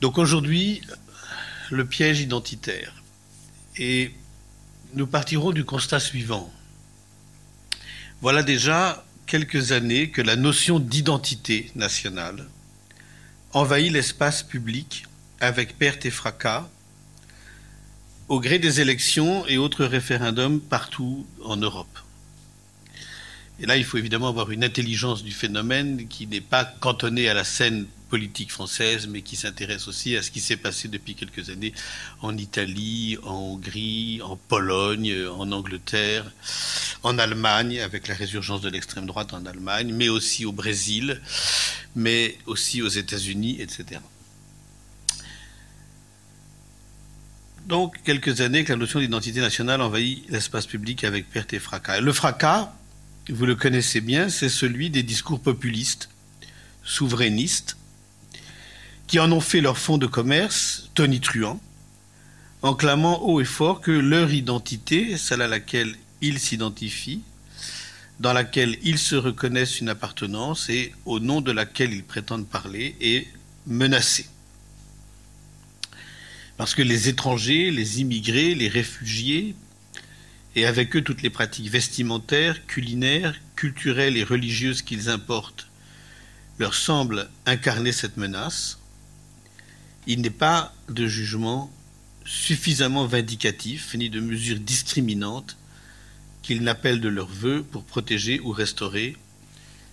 Donc aujourd'hui, le piège identitaire. Et nous partirons du constat suivant. Voilà déjà quelques années que la notion d'identité nationale envahit l'espace public avec perte et fracas au gré des élections et autres référendums partout en Europe. Et là, il faut évidemment avoir une intelligence du phénomène qui n'est pas cantonnée à la scène politique française, mais qui s'intéresse aussi à ce qui s'est passé depuis quelques années en Italie, en Hongrie, en Pologne, en Angleterre, en Allemagne, avec la résurgence de l'extrême droite en Allemagne, mais aussi au Brésil, mais aussi aux États-Unis, etc. Donc, quelques années que la notion d'identité nationale envahit l'espace public avec perte et fracas. le fracas, vous le connaissez bien, c'est celui des discours populistes, souverainistes, qui en ont fait leur fonds de commerce tonitruant, en clamant haut et fort que leur identité, celle à laquelle ils s'identifient, dans laquelle ils se reconnaissent une appartenance et au nom de laquelle ils prétendent parler, est menacée. Parce que les étrangers, les immigrés, les réfugiés et avec eux toutes les pratiques vestimentaires, culinaires, culturelles et religieuses qu'ils importent, leur semblent incarner cette menace, il n'est pas de jugement suffisamment vindicatif ni de mesures discriminantes qu'ils n'appellent de leur vœu pour protéger ou restaurer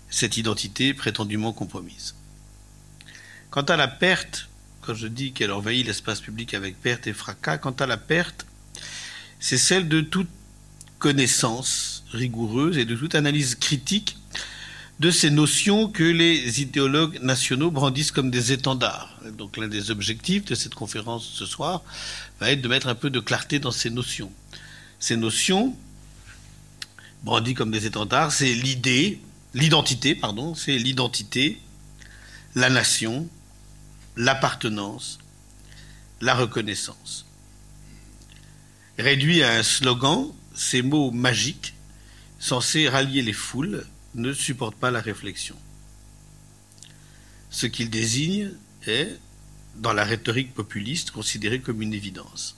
cette identité prétendument compromise. Quant à la perte, quand je dis qu'elle envahit l'espace public avec perte et fracas, quant à la perte, c'est celle de toute connaissance rigoureuse et de toute analyse critique de ces notions que les idéologues nationaux brandissent comme des étendards. Donc l'un des objectifs de cette conférence ce soir va être de mettre un peu de clarté dans ces notions. Ces notions, brandies comme des étendards, c'est l'idée, l'identité, pardon, c'est l'identité, la nation, l'appartenance, la reconnaissance. Réduit à un slogan, ces mots magiques, censés rallier les foules, ne supportent pas la réflexion. Ce qu'ils désignent est, dans la rhétorique populiste, considéré comme une évidence.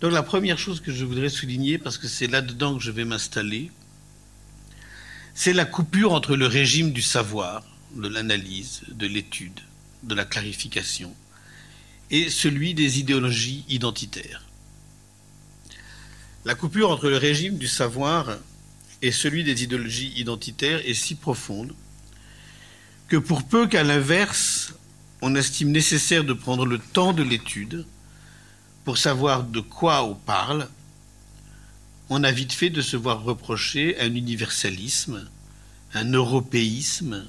Donc la première chose que je voudrais souligner, parce que c'est là-dedans que je vais m'installer, c'est la coupure entre le régime du savoir, de l'analyse, de l'étude, de la clarification, et celui des idéologies identitaires. La coupure entre le régime du savoir et celui des idéologies identitaires est si profonde que pour peu qu'à l'inverse, on estime nécessaire de prendre le temps de l'étude pour savoir de quoi on parle, on a vite fait de se voir reprocher un universalisme, un européisme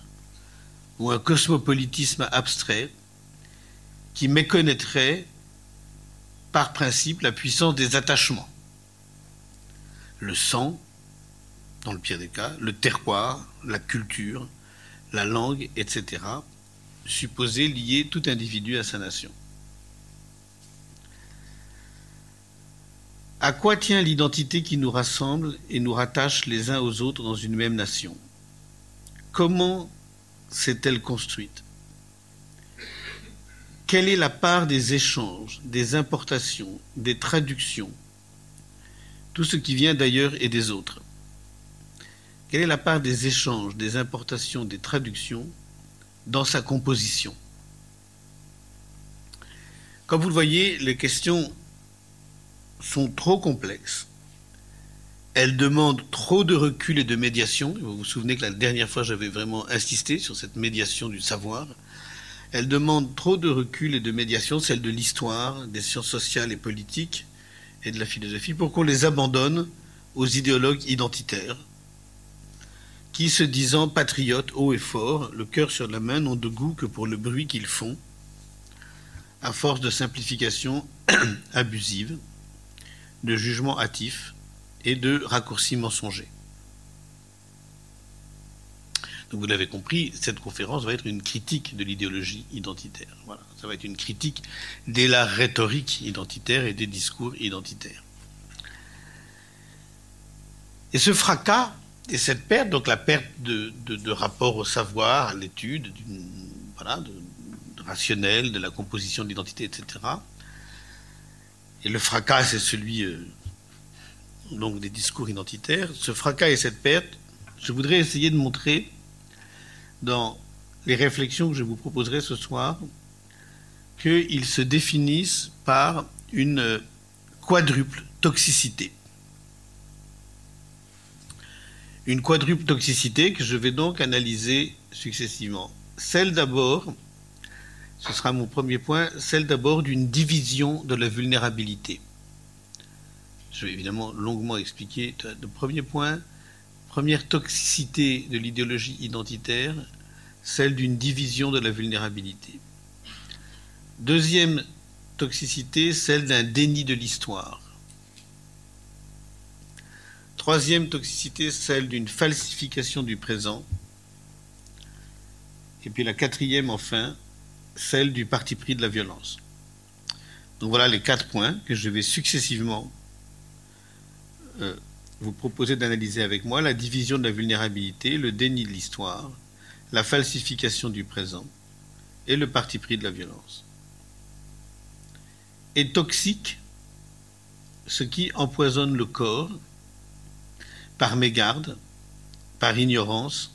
ou un cosmopolitisme abstrait qui méconnaîtrait par principe la puissance des attachements le sang, dans le pire des cas, le terroir, la culture, la langue, etc., supposés lier tout individu à sa nation. À quoi tient l'identité qui nous rassemble et nous rattache les uns aux autres dans une même nation? Comment s'est-elle construite? Quelle est la part des échanges, des importations, des traductions, tout ce qui vient d'ailleurs et des autres. Quelle est la part des échanges, des importations, des traductions dans sa composition? Comme vous le voyez, les questions sont trop complexes. Elles demandent trop de recul et de médiation. Vous vous souvenez que la dernière fois, j'avais vraiment insisté sur cette médiation du savoir. Elles demandent trop de recul et de médiation, celle de l'histoire, des sciences sociales et politiques, et de la philosophie pour qu'on les abandonne aux idéologues identitaires qui, se disant patriotes haut et fort, le cœur sur la main, n'ont de goût que pour le bruit qu'ils font, à force de simplification abusive, de jugement hâtif et de raccourcis mensongers. Donc vous l'avez compris, cette conférence va être une critique de l'idéologie identitaire. Voilà, ça va être une critique de la rhétorique identitaire et des discours identitaires. Et ce fracas et cette perte, donc la perte de, rapport au savoir, à l'étude, voilà, de, rationnelle, de la composition de l'identité, etc. Et le fracas, c'est celui euh, donc des discours identitaires. Ce fracas et cette perte, je voudrais essayer de montrer dans les réflexions que je vous proposerai ce soir qu'ils se définissent par une quadruple toxicité. Une quadruple toxicité que je vais donc analyser successivement. Celle d'abord, ce sera mon premier point, celle d'abord d'une division de la vulnérabilité. Je vais évidemment longuement expliquer. Le premier point, première toxicité de l'idéologie identitaire, celle d'une division de la vulnérabilité. Deuxième toxicité, celle d'un déni de l'histoire. Troisième toxicité, celle d'une falsification du présent. Et puis la quatrième, enfin, celle du parti pris de la violence. Donc voilà les quatre points que je vais successivement euh, vous proposer d'analyser avec moi. La division de la vulnérabilité, le déni de l'histoire, la falsification du présent et le parti pris de la violence. Et toxique, ce qui empoisonne le corps, par mégarde, par ignorance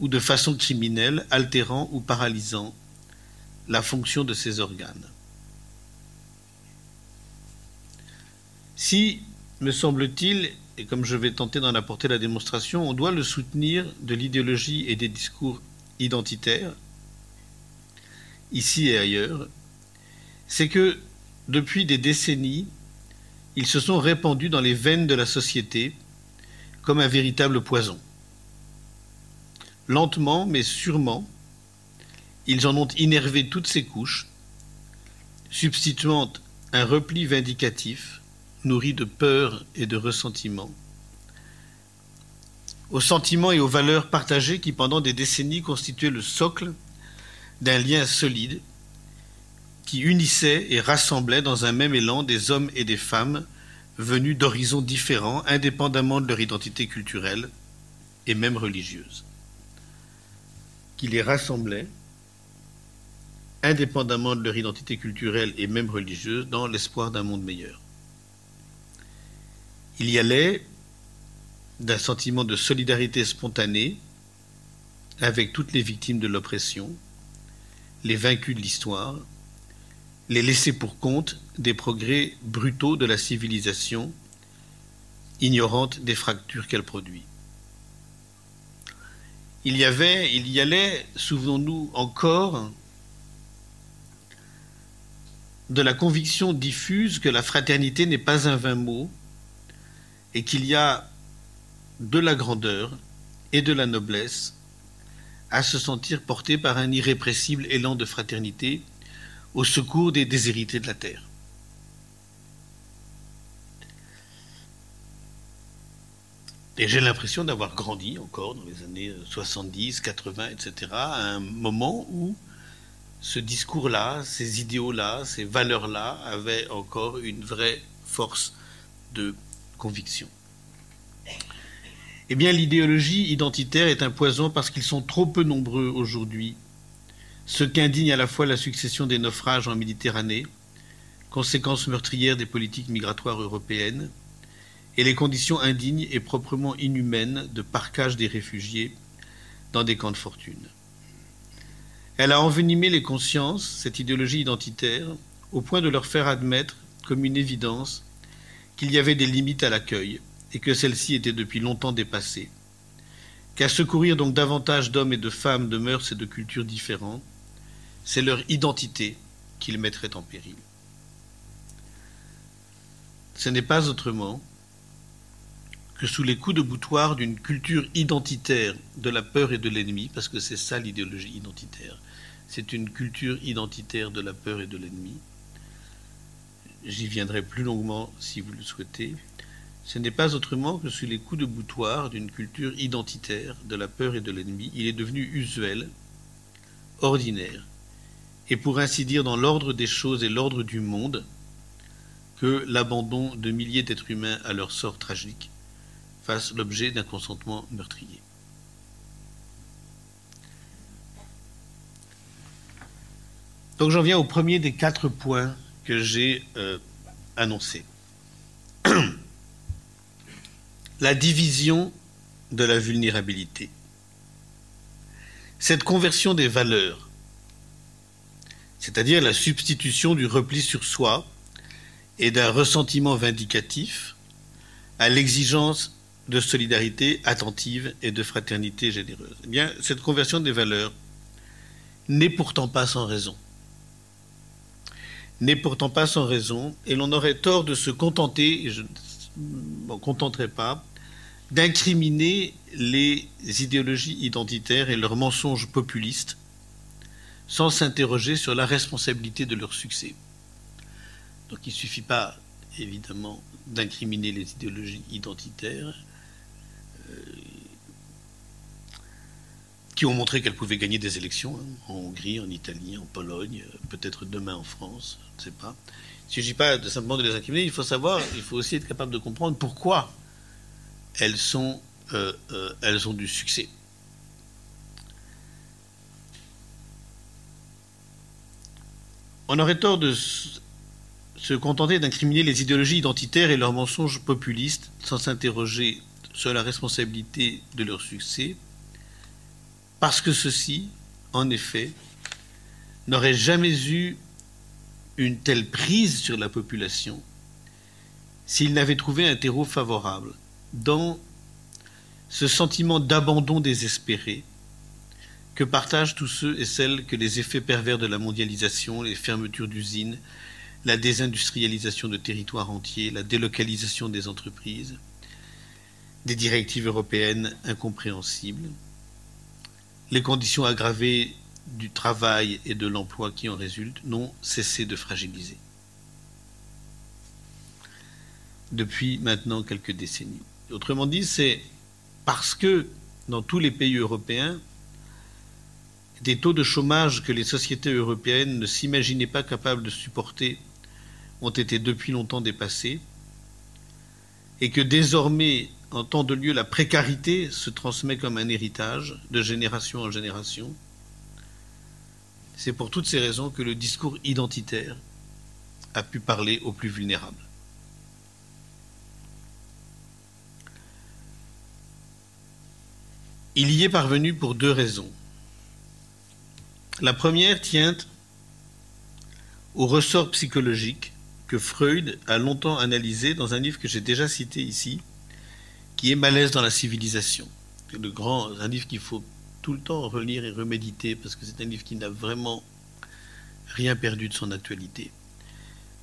ou de façon criminelle, altérant ou paralysant la fonction de ces organes. Si, me semble-t-il, et comme je vais tenter d'en apporter la démonstration, on doit le soutenir de l'idéologie et des discours identitaires, ici et ailleurs, c'est que depuis des décennies, ils se sont répandus dans les veines de la société comme un véritable poison. Lentement, mais sûrement, ils en ont innervé toutes ces couches, substituant un repli vindicatif, nourri de peur et de ressentiment, aux sentiments et aux valeurs partagées qui pendant des décennies constituaient le socle d'un lien solide qui unissait et rassemblait dans un même élan des hommes et des femmes venus d'horizons différents, indépendamment de leur identité culturelle et même religieuse, qui les rassemblaient, indépendamment de leur identité culturelle et même religieuse, dans l'espoir d'un monde meilleur. Il y allait d'un sentiment de solidarité spontanée avec toutes les victimes de l'oppression, les vaincus de l'histoire, les laisser pour compte des progrès brutaux de la civilisation, ignorante des fractures qu'elle produit. Il y avait, il y allait, souvenons-nous encore, de la conviction diffuse que la fraternité n'est pas un vain mot et qu'il y a de la grandeur et de la noblesse à se sentir porté par un irrépressible élan de fraternité au secours des déshérités de la terre. Et j'ai l'impression d'avoir grandi encore dans les années 70, 80, etc., à un moment où ce discours-là, ces idéaux-là, ces valeurs-là avaient encore une vraie force de Eh bien, l'idéologie identitaire est un poison parce qu'ils sont trop peu nombreux aujourd'hui ce qu'indigne à la fois la succession des naufrages en Méditerranée, conséquence meurtrière des politiques migratoires européennes, et les conditions indignes et proprement inhumaines de parquage des réfugiés dans des camps de fortune. Elle a envenimé les consciences, cette idéologie identitaire, au point de leur faire admettre comme une évidence qu'il y avait des limites à l'accueil et que celles-ci étaient depuis longtemps dépassées, qu'à secourir donc davantage d'hommes et de femmes de mœurs et de cultures différentes, c'est leur identité qu'ils mettraient en péril. Ce n'est pas autrement que sous les coups de boutoir d'une culture identitaire de la peur et de l'ennemi, parce que c'est ça l'idéologie identitaire, c'est une culture identitaire de la peur et de l'ennemi. J'y viendrai plus longuement si vous le souhaitez. Ce n'est pas autrement que sous les coups de boutoir d'une culture identitaire de la peur et de l'ennemi, il est devenu usuel, ordinaire, et pour ainsi dire dans l'ordre des choses et l'ordre du monde, que l'abandon de milliers d'êtres humains à leur sort tragique fasse l'objet d'un consentement meurtrier. Donc j'en viens au premier des quatre points que j'ai euh, annoncés. la division de la vulnérabilité. Cette conversion des valeurs, c'est-à-dire la substitution du repli sur soi et d'un ressentiment vindicatif à l'exigence de solidarité attentive et de fraternité généreuse. Eh bien, cette conversion des valeurs n'est pourtant pas sans raison. N'est pourtant pas sans raison, et l'on aurait tort de se contenter, et je ne m'en contenterai pas, d'incriminer les idéologies identitaires et leurs mensonges populistes sans s'interroger sur la responsabilité de leur succès. Donc il ne suffit pas, évidemment, d'incriminer les idéologies identitaires qui ont montré qu'elles pouvaient gagner des élections hein, en Hongrie, en Italie, en Pologne, euh, peut-être demain en France, je ne sais pas. Il ne suffit pas simplement de les incriminer, il faut savoir, il faut aussi être capable de comprendre pourquoi elles, euh, euh, elles ont du succès. On aurait tort de se contenter d'incriminer les idéologies identitaires et leurs mensonges populistes sans s'interroger sur la responsabilité de leur succès, parce que ceux-ci, en effet, n'auraient jamais eu une telle prise sur la population s'ils n'avaient trouvé un terreau favorable dans ce sentiment d'abandon désespéré que partagent tous ceux et celles que les effets pervers de la mondialisation, les fermetures d'usines, la désindustrialisation de territoires entiers, la délocalisation des entreprises, des directives européennes incompréhensibles, les conditions aggravées du travail et de l'emploi qui en résultent n'ont cessé de fragiliser. Depuis maintenant quelques décennies. Autrement dit, c'est parce que dans tous les pays européens, des taux de chômage que les sociétés européennes ne s'imaginaient pas capables de supporter ont été depuis longtemps dépassés, et que désormais, en temps de lieu, la précarité se transmet comme un héritage de génération en génération. C'est pour toutes ces raisons que le discours identitaire a pu parler aux plus vulnérables. Il y est parvenu pour deux raisons. La première tient au ressort psychologique que Freud a longtemps analysé dans un livre que j'ai déjà cité ici, qui est Malaise dans la civilisation. Grand, un livre qu'il faut tout le temps relire et reméditer parce que c'est un livre qui n'a vraiment rien perdu de son actualité.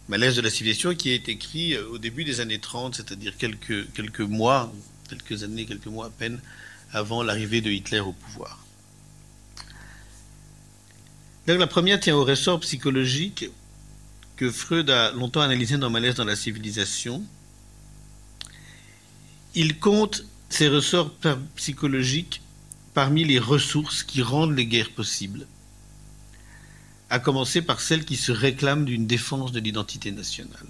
Malaise de la civilisation qui est écrit euh, au début des années 30, c'est-à-dire quelques, quelques mois, quelques années, quelques mois à peine avant l'arrivée de Hitler au pouvoir. la première tient au ressort psychologique que Freud a longtemps analysé dans Malaise dans la civilisation. Il compte ces ressorts psychologiques parmi les ressources qui rendent les guerres possibles, à commencer par celles qui se réclament d'une défense de l'identité nationale.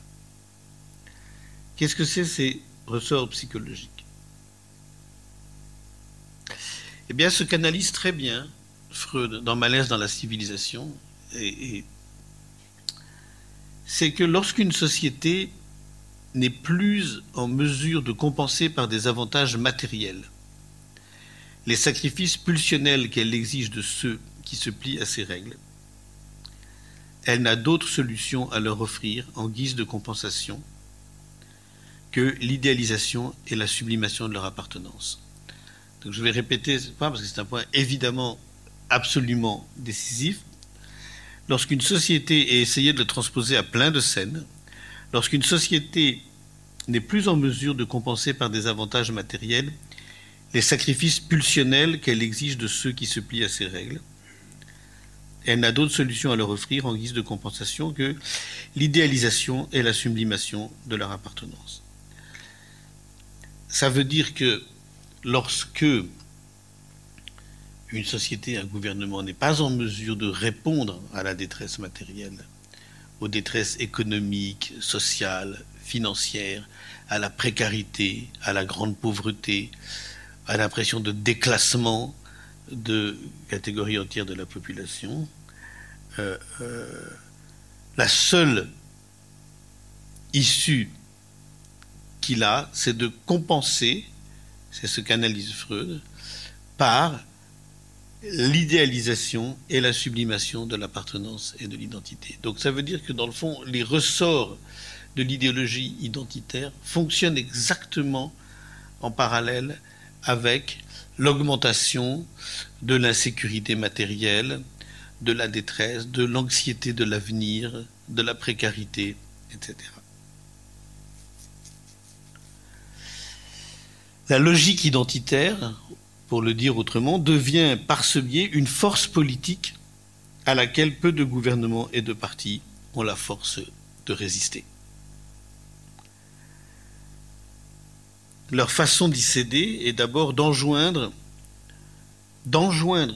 Qu'est-ce que c'est ces ressorts psychologiques? Eh bien, se canalise très bien Freud dans Malaise dans la civilisation. C'est que lorsqu'une société n'est plus en mesure de compenser par des avantages matériels les sacrifices pulsionnels qu'elle exige de ceux qui se plient à ses règles, elle n'a d'autre solution à leur offrir en guise de compensation que l'idéalisation et la sublimation de leur appartenance je vais répéter ce point parce que c'est un point évidemment absolument décisif. Lorsqu'une société est essayée de le transposer à plein de scènes, lorsqu'une société n'est plus en mesure de compenser par des avantages matériels les sacrifices pulsionnels qu'elle exige de ceux qui se plient à ses règles, elle n'a d'autre solution à leur offrir en guise de compensation que l'idéalisation et la sublimation de leur appartenance. Ça veut dire que lorsque une société, un gouvernement n'est pas en mesure de répondre à la détresse matérielle, aux détresses économiques, sociales, financières, à la précarité, à la grande pauvreté, à l'impression de déclassement de catégories entières de la population, euh, euh, la seule issue qu'il a, c'est de compenser, c'est ce qu'analyse Freud, par l'idéalisation et la sublimation de l'appartenance et de l'identité. Donc ça veut dire que dans le fond, les ressorts de l'idéologie identitaire fonctionnent exactement en parallèle avec l'augmentation de l'insécurité matérielle, de la détresse, de l'anxiété de l'avenir, de la précarité, etc. La logique identitaire, pour le dire autrement, devient par ce biais une force politique à laquelle peu de gouvernements et de partis ont la force de résister. Leur façon d'y céder est d'abord d'enjoindre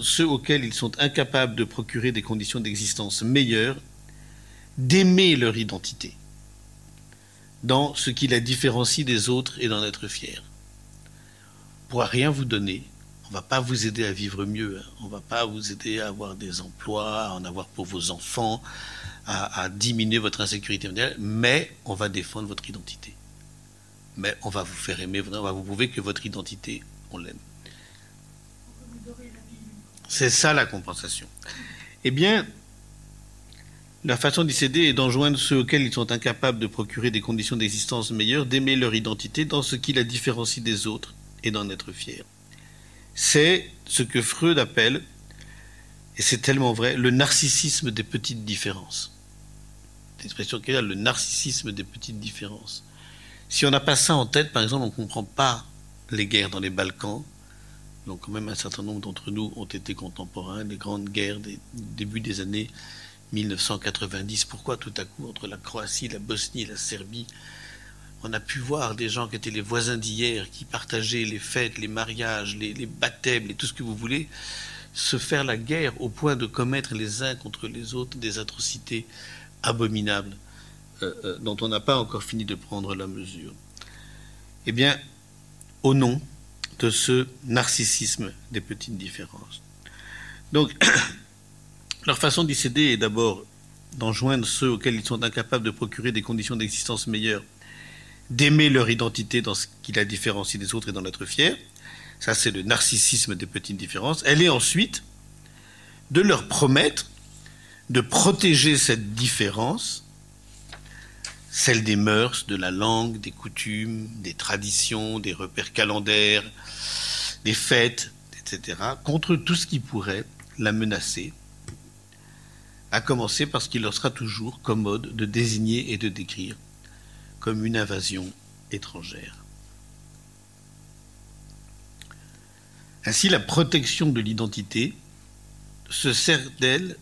ceux auxquels ils sont incapables de procurer des conditions d'existence meilleures d'aimer leur identité dans ce qui la différencie des autres et d'en être fier. Pourra rien vous donner, on ne va pas vous aider à vivre mieux, hein. on ne va pas vous aider à avoir des emplois, à en avoir pour vos enfants, à, à diminuer votre insécurité mondiale, mais on va défendre votre identité. Mais on va vous faire aimer, on va vous prouver que votre identité, on l'aime. C'est ça la compensation. Eh bien, la façon d'y céder est d'enjoindre ceux auxquels ils sont incapables de procurer des conditions d'existence meilleures, d'aimer leur identité dans ce qui la différencie des autres et d'en être fiers. C'est ce que Freud appelle, et c'est tellement vrai, le narcissisme des petites différences. L'expression qu'il a, le narcissisme des petites différences. Si on n'a pas ça en tête, par exemple, on ne comprend pas les guerres dans les Balkans, donc quand même un certain nombre d'entre nous ont été contemporains des grandes guerres des début des années 1990. Pourquoi tout à coup entre la Croatie, la Bosnie et la Serbie, on a pu voir des gens qui étaient les voisins d'hier, qui partageaient les fêtes, les mariages, les, les baptêmes, et tout ce que vous voulez, se faire la guerre au point de commettre les uns contre les autres des atrocités abominables euh, euh, dont on n'a pas encore fini de prendre la mesure. Eh bien, au nom de ce narcissisme des petites différences. Donc, leur façon d'y céder est d'abord d'enjoindre ceux auxquels ils sont incapables de procurer des conditions d'existence meilleures, d'aimer leur identité dans ce qui la différencie des autres et d'en être fiers. Ça, c'est le narcissisme des petites différences. Elle est ensuite de leur promettre de protéger cette différence celle des mœurs, de la langue, des coutumes, des traditions, des repères calendaires, des fêtes, etc., contre tout ce qui pourrait la menacer, à commencer parce qu'il leur sera toujours commode de désigner et de décrire une invasion étrangère. Ainsi, la protection de l'identité se sert d'elle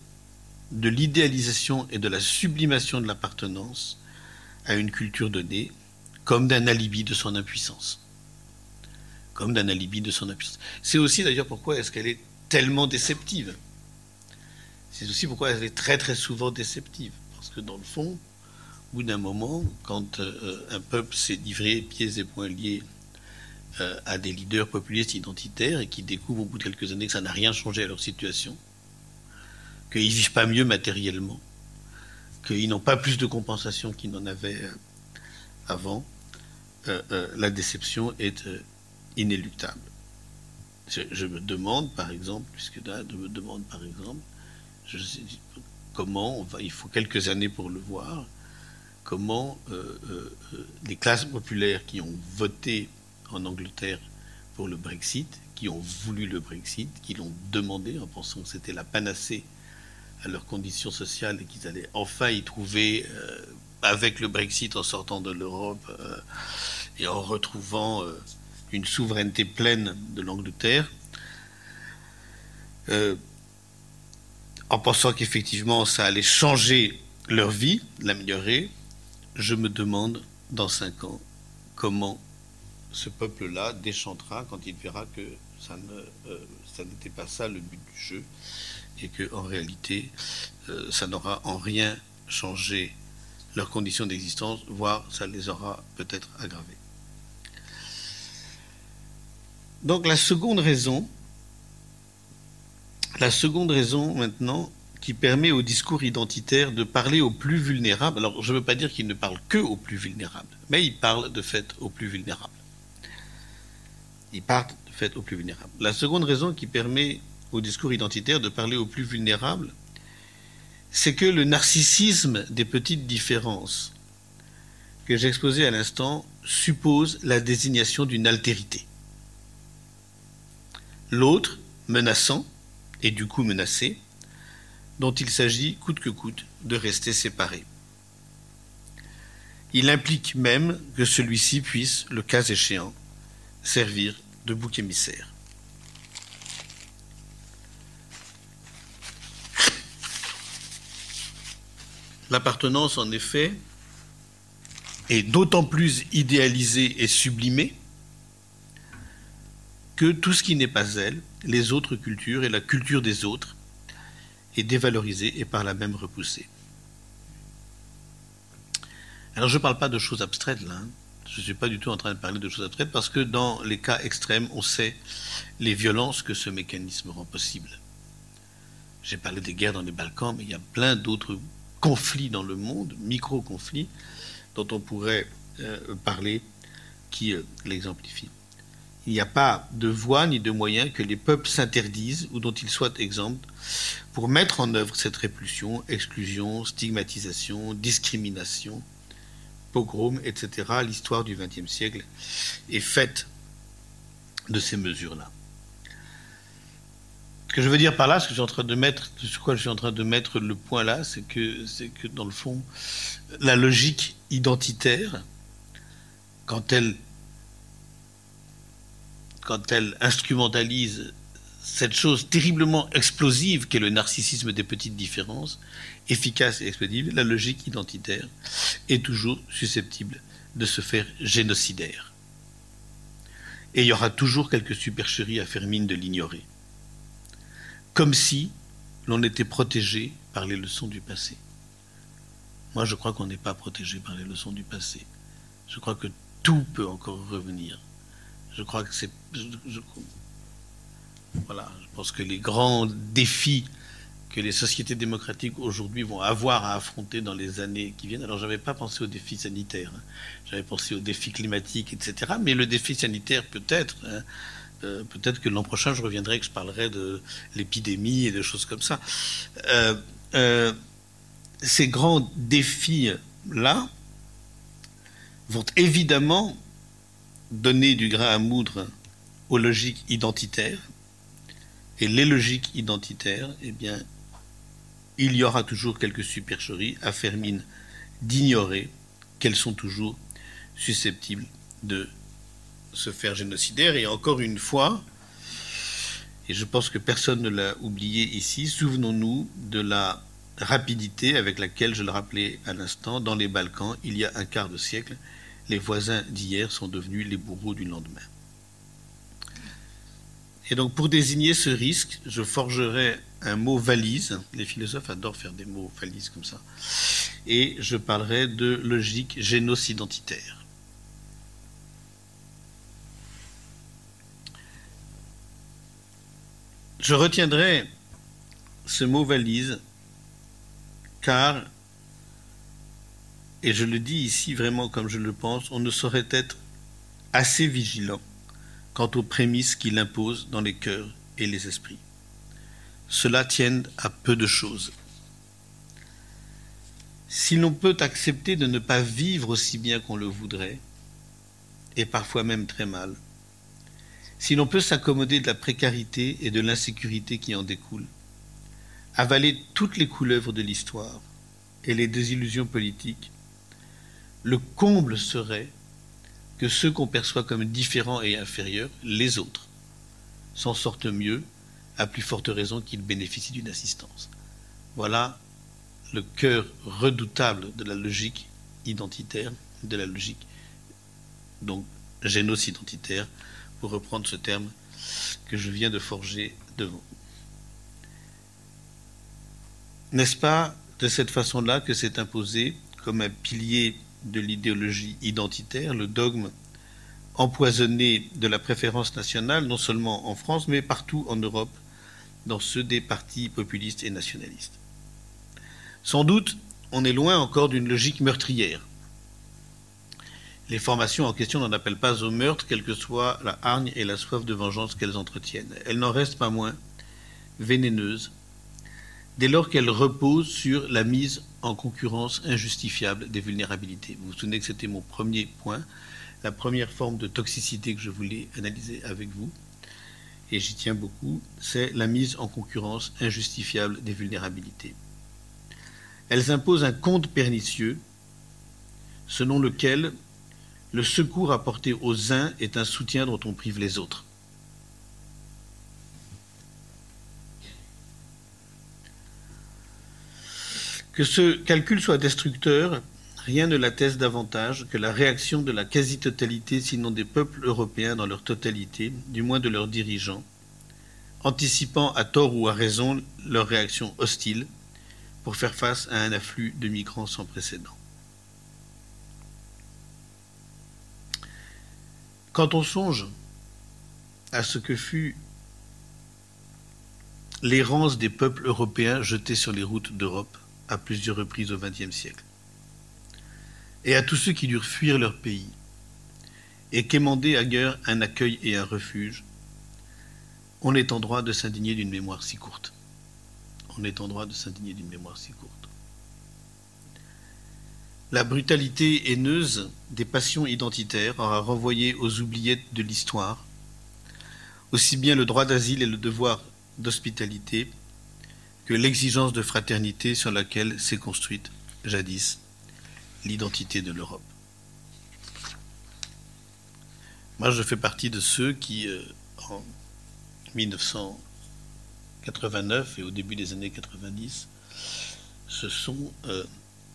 de l'idéalisation et de la sublimation de l'appartenance à une culture donnée comme d'un alibi de son impuissance. Comme d'un alibi de son impuissance. C'est aussi d'ailleurs pourquoi est-ce qu'elle est tellement déceptive. C'est aussi pourquoi elle est très très souvent déceptive. Parce que dans le fond, bout d'un moment, quand euh, un peuple s'est livré pieds et poings liés euh, à des leaders populistes identitaires et qui découvrent au bout de quelques années que ça n'a rien changé à leur situation, qu'ils vivent pas mieux matériellement, qu'ils n'ont pas plus de compensation qu'ils n'en avaient euh, avant, la déception est inéluctable. Je, me demande, par exemple, puisque là, je me demande, par exemple, je sais, comment, on va, il faut quelques années pour le voir, comment les classes populaires qui ont voté en Angleterre pour le Brexit, qui ont voulu le Brexit, qui l'ont demandé en pensant que c'était la panacée à leurs conditions sociales et qu'ils allaient enfin y trouver, euh, avec le Brexit en sortant de l'Europe euh, et en retrouvant euh, une souveraineté pleine de l'Angleterre, en pensant qu'effectivement ça allait changer leur vie, l'améliorer, je me demande dans cinq ans comment ce peuple-là déchantera quand il verra que ça n'était pas ça le but du jeu et que en réalité, euh, ça n'aura en rien changé leurs conditions d'existence, voire ça les aura peut-être aggravées. Donc la seconde raison, la seconde raison maintenant qui permet au discours identitaire de parler aux plus vulnérables. Alors, je ne veux pas dire qu'il ne parle que aux plus vulnérables, mais il parle de fait aux plus vulnérables. Il parle de fait aux plus vulnérables. La seconde raison qui permet au discours identitaire de parler aux plus vulnérables, c'est que le narcissisme des petites différences que exposé à l'instant suppose la désignation d'une altérité. L'autre, menaçant, et du coup menacé, dont il s'agit coûte que coûte de rester séparé. Il implique même que celui-ci puisse, le cas échéant, servir de bouc émissaire. L'appartenance, en effet, est d'autant plus idéalisée et sublimée que tout ce qui n'est pas elle, les autres cultures et la culture des autres, est dévalorisée et par là même repoussée. Alors je ne parle pas de choses abstraites là. Hein. Je ne suis pas du tout en train de parler de choses abstraites parce que dans les cas extrêmes, on sait les violences que ce mécanisme rend possible. J'ai parlé des guerres dans les Balkans, mais il y a plein d'autres conflits dans le monde, micro-conflits, dont on pourrait euh, parler, qui euh, l'exemplifient. Il n'y a pas de voie ni de moyen que les peuples s'interdisent ou dont ils soient exempts pour mettre en œuvre cette répulsion, exclusion, stigmatisation, discrimination, pogrom, etc. L'histoire du XXe siècle est faite de ces mesures-là. Ce que je veux dire par là, ce que je suis en train de mettre, sur quoi je suis en train de mettre le point là, c'est que, c'est que dans le fond, la logique identitaire, quand elle, quand elle instrumentalise cette chose terriblement explosive qu'est le narcissisme des petites différences, efficace et explosive, la logique identitaire est toujours susceptible de se faire génocidaire. Et il y aura toujours quelques supercheries à faire mine de l'ignorer comme si l'on était protégé par les leçons du passé. Moi, je crois qu'on n'est pas protégé par les leçons du passé. Je crois que tout peut encore revenir. Je crois que c'est. voilà, je pense que les grands défis que les sociétés démocratiques aujourd'hui vont avoir à affronter dans les années qui viennent. Alors, je n'avais pas pensé aux défis sanitaires, hein. j'avais pensé aux défis climatiques, etc. Mais le défi sanitaire, peut-être. Hein, euh, peut-être que l'an prochain, je reviendrai et que je parlerai de l'épidémie et de choses comme ça. Euh, euh, ces grands défis-là vont évidemment donner du grain à moudre aux logiques identitaires. Et les logiques identitaires, eh bien, il y aura toujours quelques supercheries à faire d'ignorer qu'elles sont toujours susceptibles de se faire génocidaire. Et encore une fois, et je pense que personne ne l'a oublié ici, souvenons-nous de la rapidité avec laquelle, je le rappelais à l'instant, dans les Balkans, il y a un quart de siècle, les voisins d'hier sont devenus les bourreaux du lendemain. Et donc pour désigner ce risque, je forgerai un mot valise. Les philosophes adorent faire des mots valises comme ça. Et je parlerai de logique génocidentitaire. Je retiendrai ce mot valise car, et je le dis ici vraiment comme je le pense, on ne saurait être assez vigilant quant aux prémices qu'il impose dans les cœurs et les esprits. Cela tienne à peu de choses. Si l'on peut accepter de ne pas vivre aussi bien qu'on le voudrait, et parfois même très mal, si l'on peut s'accommoder de la précarité et de l'insécurité qui en découlent, avaler toutes les couleuvres de l'histoire et les désillusions politiques, le comble serait que ceux qu'on perçoit comme différents et inférieurs, les autres, s'en sortent mieux, à plus forte raison qu'ils bénéficient d'une assistance. Voilà le cœur redoutable de la logique identitaire, de la logique donc génocide-identitaire, pour reprendre ce terme que je viens de forger devant. N'est-ce pas de cette façon-là que s'est imposé comme un pilier de l'idéologie identitaire le dogme empoisonné de la préférence nationale, non seulement en France, mais partout en Europe, dans ceux des partis populistes et nationalistes Sans doute, on est loin encore d'une logique meurtrière. Les formations en question n'en appellent pas au meurtre, quelle que soit la hargne et la soif de vengeance qu'elles entretiennent. Elles n'en restent pas moins vénéneuses, dès lors qu'elles reposent sur la mise en concurrence injustifiable des vulnérabilités. Vous vous souvenez que c'était mon premier point, la première forme de toxicité que je voulais analyser avec vous, et j'y tiens beaucoup, c'est la mise en concurrence injustifiable des vulnérabilités. Elles imposent un compte pernicieux selon lequel le secours apporté aux uns est un soutien dont on prive les autres. Que ce calcul soit destructeur, rien ne l'atteste davantage que la réaction de la quasi-totalité, sinon des peuples européens dans leur totalité, du moins de leurs dirigeants, anticipant à tort ou à raison leur réaction hostile pour faire face à un afflux de migrants sans précédent. Quand on songe à ce que fut l'errance des peuples européens jetés sur les routes d'Europe à plusieurs reprises au XXe siècle, et à tous ceux qui durent fuir leur pays, et quémander ailleurs un accueil et un refuge, on est en droit de s'indigner d'une mémoire si courte. On est en droit de s'indigner d'une mémoire si courte. La brutalité haineuse des passions identitaires aura renvoyé aux oubliettes de l'histoire aussi bien le droit d'asile et le devoir d'hospitalité que l'exigence de fraternité sur laquelle s'est construite jadis l'identité de l'Europe. Moi, je fais partie de ceux qui, euh, en 1989 et au début des années 90, se sont euh,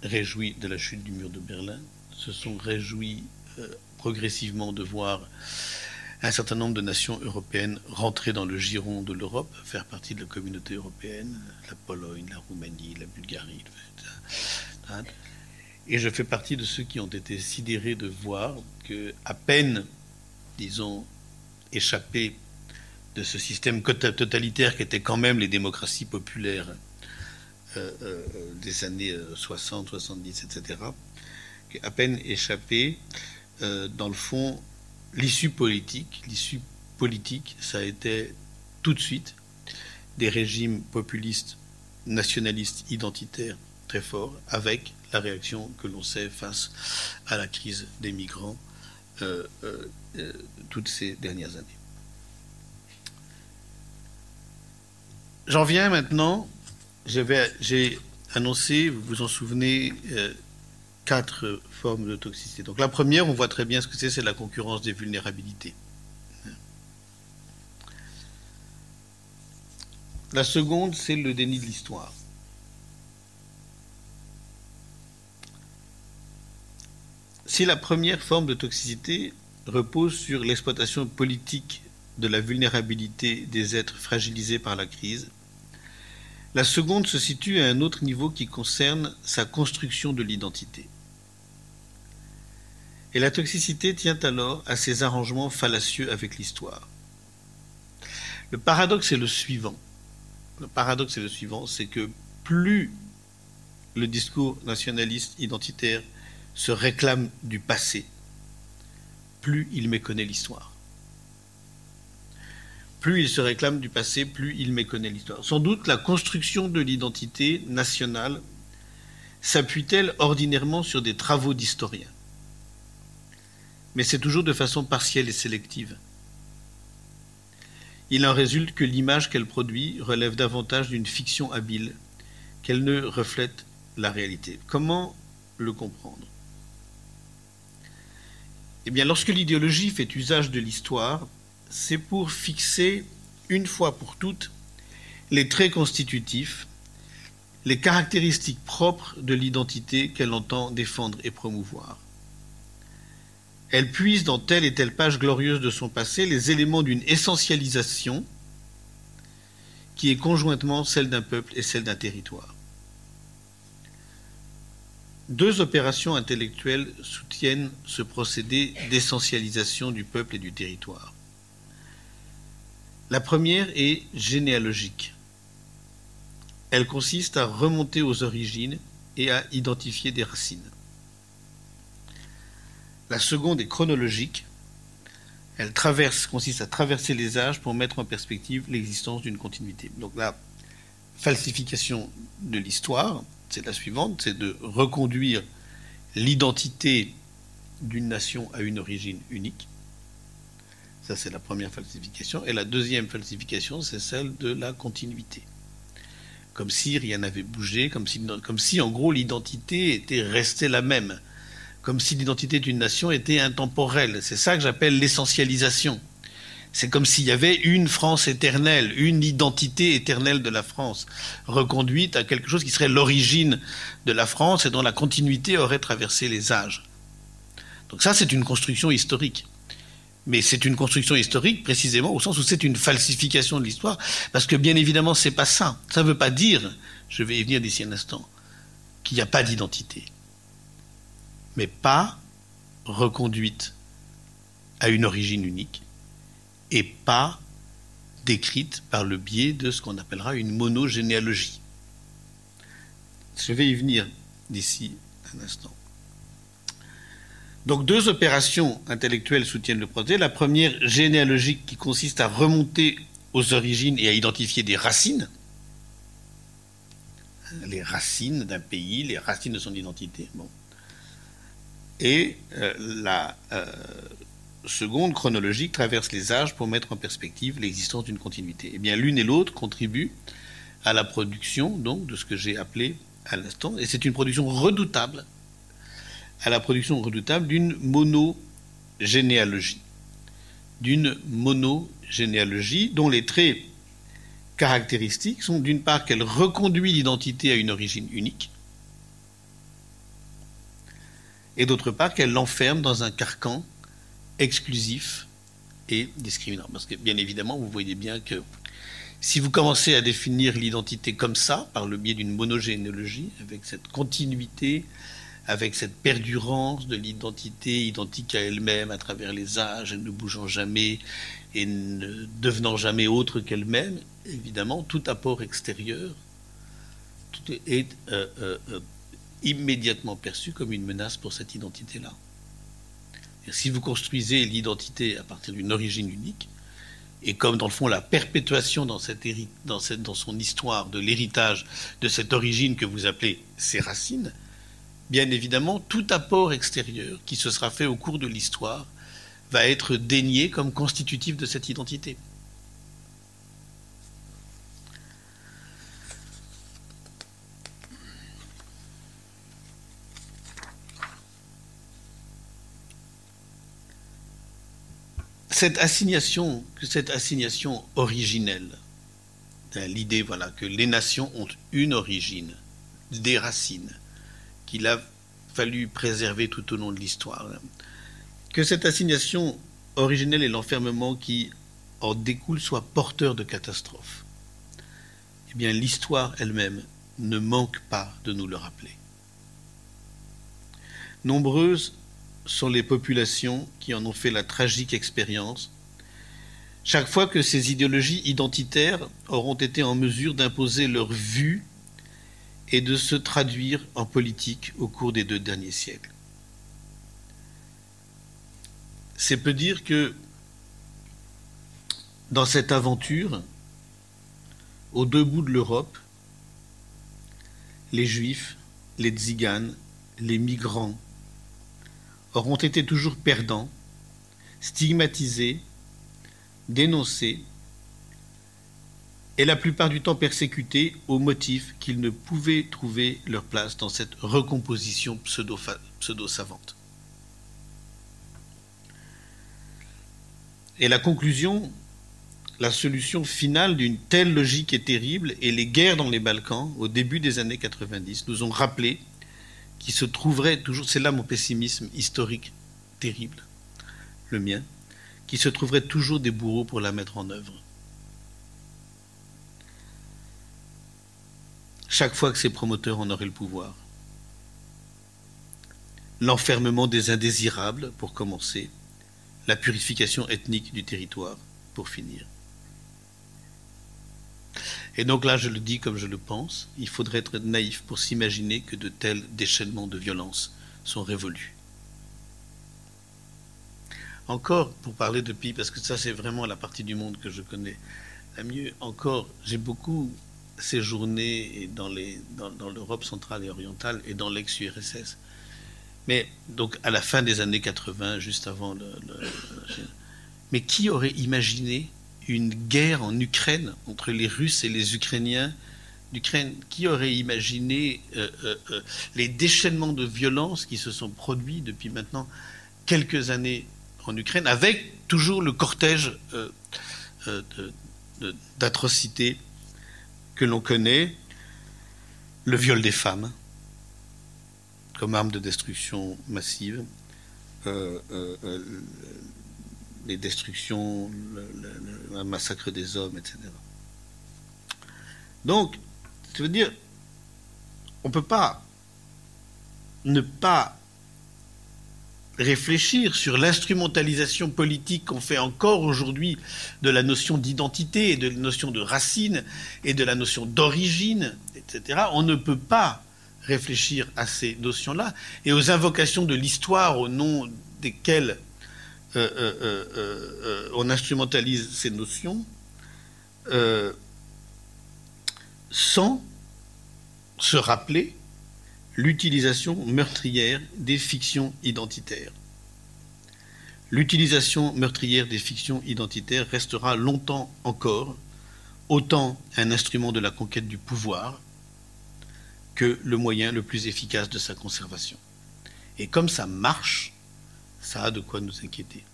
réjouis de la chute du mur de Berlin, se sont réjouis euh, progressivement de voir un certain nombre de nations européennes rentrer dans le giron de l'Europe, faire partie de la communauté européenne, la Pologne, la Roumanie, la Bulgarie. Et je fais partie de ceux qui ont été sidérés de voir que, à peine, disons, échappé de ce système totalitaire qui était quand même les démocraties populaires euh, euh, des années 60, 70, etc., à peine échappé, euh, dans le fond, l'issue politique. L'issue politique, ça a été tout de suite des régimes populistes, nationalistes, identitaires très forts, avec la réaction que l'on sait face à la crise des migrants toutes ces dernières années. J'en viens maintenant j'ai annoncé, vous vous en souvenez, euh, quatre formes de toxicité. Donc la première, on voit très bien ce que c'est, c'est la concurrence des vulnérabilités. La seconde, c'est le déni de l'histoire. Si la première forme de toxicité repose sur l'exploitation politique de la vulnérabilité des êtres fragilisés par la crise, la seconde se situe à un autre niveau qui concerne sa construction de l'identité. Et la toxicité tient alors à ses arrangements fallacieux avec l'histoire. Le paradoxe est le suivant. Le paradoxe est le suivant, c'est que plus le discours nationaliste identitaire se réclame du passé, plus il méconnaît l'histoire plus il se réclame du passé, plus il méconnaît l'histoire. Sans doute la construction de l'identité nationale s'appuie-t-elle ordinairement sur des travaux d'historiens. Mais c'est toujours de façon partielle et sélective. Il en résulte que l'image qu'elle produit relève davantage d'une fiction habile qu'elle ne reflète la réalité. Comment le comprendre? Eh bien, lorsque l'idéologie fait usage de l'histoire, c'est pour fixer une fois pour toutes les traits constitutifs, les caractéristiques propres de l'identité qu'elle entend défendre et promouvoir. Elle puise dans telle et telle page glorieuse de son passé les éléments d'une essentialisation qui est conjointement celle d'un peuple et celle d'un territoire. Deux opérations intellectuelles soutiennent ce procédé d'essentialisation du peuple et du territoire. La première est généalogique. elle consiste à remonter aux origines et à identifier des racines. La seconde est chronologique. Elle consiste à traverser les âges pour mettre en perspective l'existence d'une continuité. Donc la falsification de l'histoire, c'est la suivante, c'est de reconduire l'identité d'une nation à une origine unique. Ça, c'est la première falsification. Et la deuxième falsification, c'est celle de la continuité. Comme si rien n'avait bougé, comme si, en gros l'identité était restée la même comme si l'identité d'une nation était intemporelle. C'est ça que j'appelle l'essentialisation. C'est comme s'il y avait une France éternelle, une identité éternelle de la France, reconduite à quelque chose qui serait l'origine de la France et dont la continuité aurait traversé les âges. Donc ça, c'est une construction historique. Mais c'est une construction historique précisément au sens où c'est une falsification de l'histoire, parce que bien évidemment, c'est pas ça. Ça ne veut pas dire, je vais y venir d'ici un instant, qu'il n'y a pas d'identité mais pas reconduite à une origine unique et pas décrite par le biais de ce qu'on appellera une monogénéalogie. Je vais y venir d'ici un instant. Donc deux opérations intellectuelles soutiennent le projet. La première généalogique qui consiste à remonter aux origines et à identifier des racines, les racines d'un pays, les racines de son identité. Et euh, la euh, seconde chronologique traverse les âges pour mettre en perspective l'existence d'une continuité. Eh bien, l'une et l'autre contribuent à la production donc de ce que j'ai appelé à l'instant, et c'est une production redoutable, à la production redoutable d'une monogénéalogie, d'une monogénéalogie dont les traits caractéristiques sont d'une part qu'elle reconduit l'identité à une origine unique, et d'autre part qu'elle l'enferme dans un carcan exclusif et discriminant. Parce que bien évidemment, vous voyez bien que si vous commencez à définir l'identité comme ça, par le biais d'une monogénéalogie, avec cette continuité, avec cette perdurance de l'identité identique à elle-même à travers les âges, ne bougeant jamais et ne devenant jamais autre qu'elle-même, évidemment, tout apport extérieur est euh, euh, euh, immédiatement perçu comme une menace pour cette identité-là. Si vous construisez l'identité à partir d'une origine unique, et comme dans le fond la perpétuation dans, cette, dans, cette, dans son histoire de l'héritage de cette origine que vous appelez ses racines, bien évidemment, tout apport extérieur qui se sera fait au cours de l'histoire va être dénié comme constitutif de cette identité. cette assignation, cette assignation originelle, hein, l'idée voilà que les nations ont une origine, des racines, qu'il a fallu préserver tout au long de l'histoire, que cette assignation originelle et l'enfermement qui en découle soit porteur de catastrophes. Eh bien, l'histoire elle-même ne manque pas de nous le rappeler. Nombreuses sont les populations qui en ont fait la tragique expérience. Chaque fois que ces idéologies identitaires auront été en mesure d'imposer leur vue et de se traduire en politique au cours des deux derniers siècles. C'est peu dire que dans cette aventure, aux deux bouts de l'Europe, les juifs, les tziganes, les migrants, auront été toujours perdants, stigmatisés, dénoncés, et la plupart du temps persécutés au motif qu'ils ne pouvaient trouver leur place dans cette recomposition pseudo-savante. Et la conclusion, la solution finale d'une telle logique est terrible, et les guerres dans les Balkans, au début des années 90, nous ont rappelé qui se trouverait toujours, c'est là mon pessimisme historique terrible, le mien, qui se trouverait toujours des bourreaux pour la mettre en œuvre. Chaque fois que ces promoteurs en auraient le pouvoir. L'enfermement des indésirables, pour commencer, la purification ethnique du territoire, pour finir. Et donc là, je le dis comme je le pense, il faudrait être naïf pour s'imaginer que de tels déchaînements de violence sont révolus. Encore, pour parler de pays, parce que ça c'est vraiment la partie du monde que je connais la mieux, encore, j'ai beaucoup séjourné dans, l'Europe centrale et orientale et dans l'ex-URSS. Mais donc à la fin des années 80, juste avant le, mais qui aurait imaginé une guerre en Ukraine entre les Russes et les Ukrainiens d'Ukraine? Qui aurait imaginé euh, euh, euh, les déchaînements de violence qui se sont produits depuis maintenant quelques années en Ukraine, avec toujours le cortège d'atrocités que l'on connaît, le viol des femmes comme arme de destruction massive, les destructions, le, massacre des hommes, etc. Donc, ça veut dire, on ne peut pas ne pas réfléchir sur l'instrumentalisation politique qu'on fait encore aujourd'hui de la notion d'identité et de la notion de racine et de la notion d'origine, etc. On ne peut pas réfléchir à ces notions-là et aux invocations de l'histoire au nom desquelles euh, euh, euh, on instrumentalise ces notions sans se rappeler l'utilisation meurtrière des fictions identitaires. L'utilisation meurtrière des fictions identitaires restera longtemps encore autant un instrument de la conquête du pouvoir que le moyen le plus efficace de sa conservation. Et comme ça marche, ça a de quoi nous inquiéter.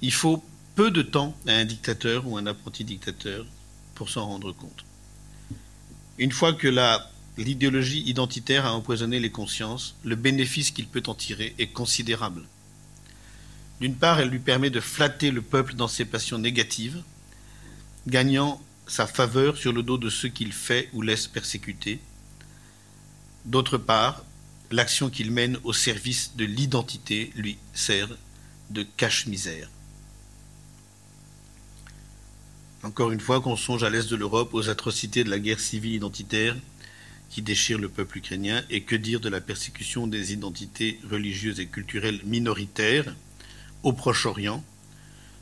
Il faut peu de temps à un dictateur ou un apprenti dictateur pour s'en rendre compte. Une fois que l'idéologie identitaire a empoisonné les consciences, le bénéfice qu'il peut en tirer est considérable. D'une part, elle lui permet de flatter le peuple dans ses passions négatives, gagnant sa faveur sur le dos de ceux qu'il fait ou laisse persécuter. D'autre part, l'action qu'il mène au service de l'identité lui sert de cache-misère. Encore une fois, qu'on songe à l'est de l'Europe aux atrocités de la guerre civile identitaire qui déchire le peuple ukrainien, et que dire de la persécution des identités religieuses et culturelles minoritaires au Proche-Orient,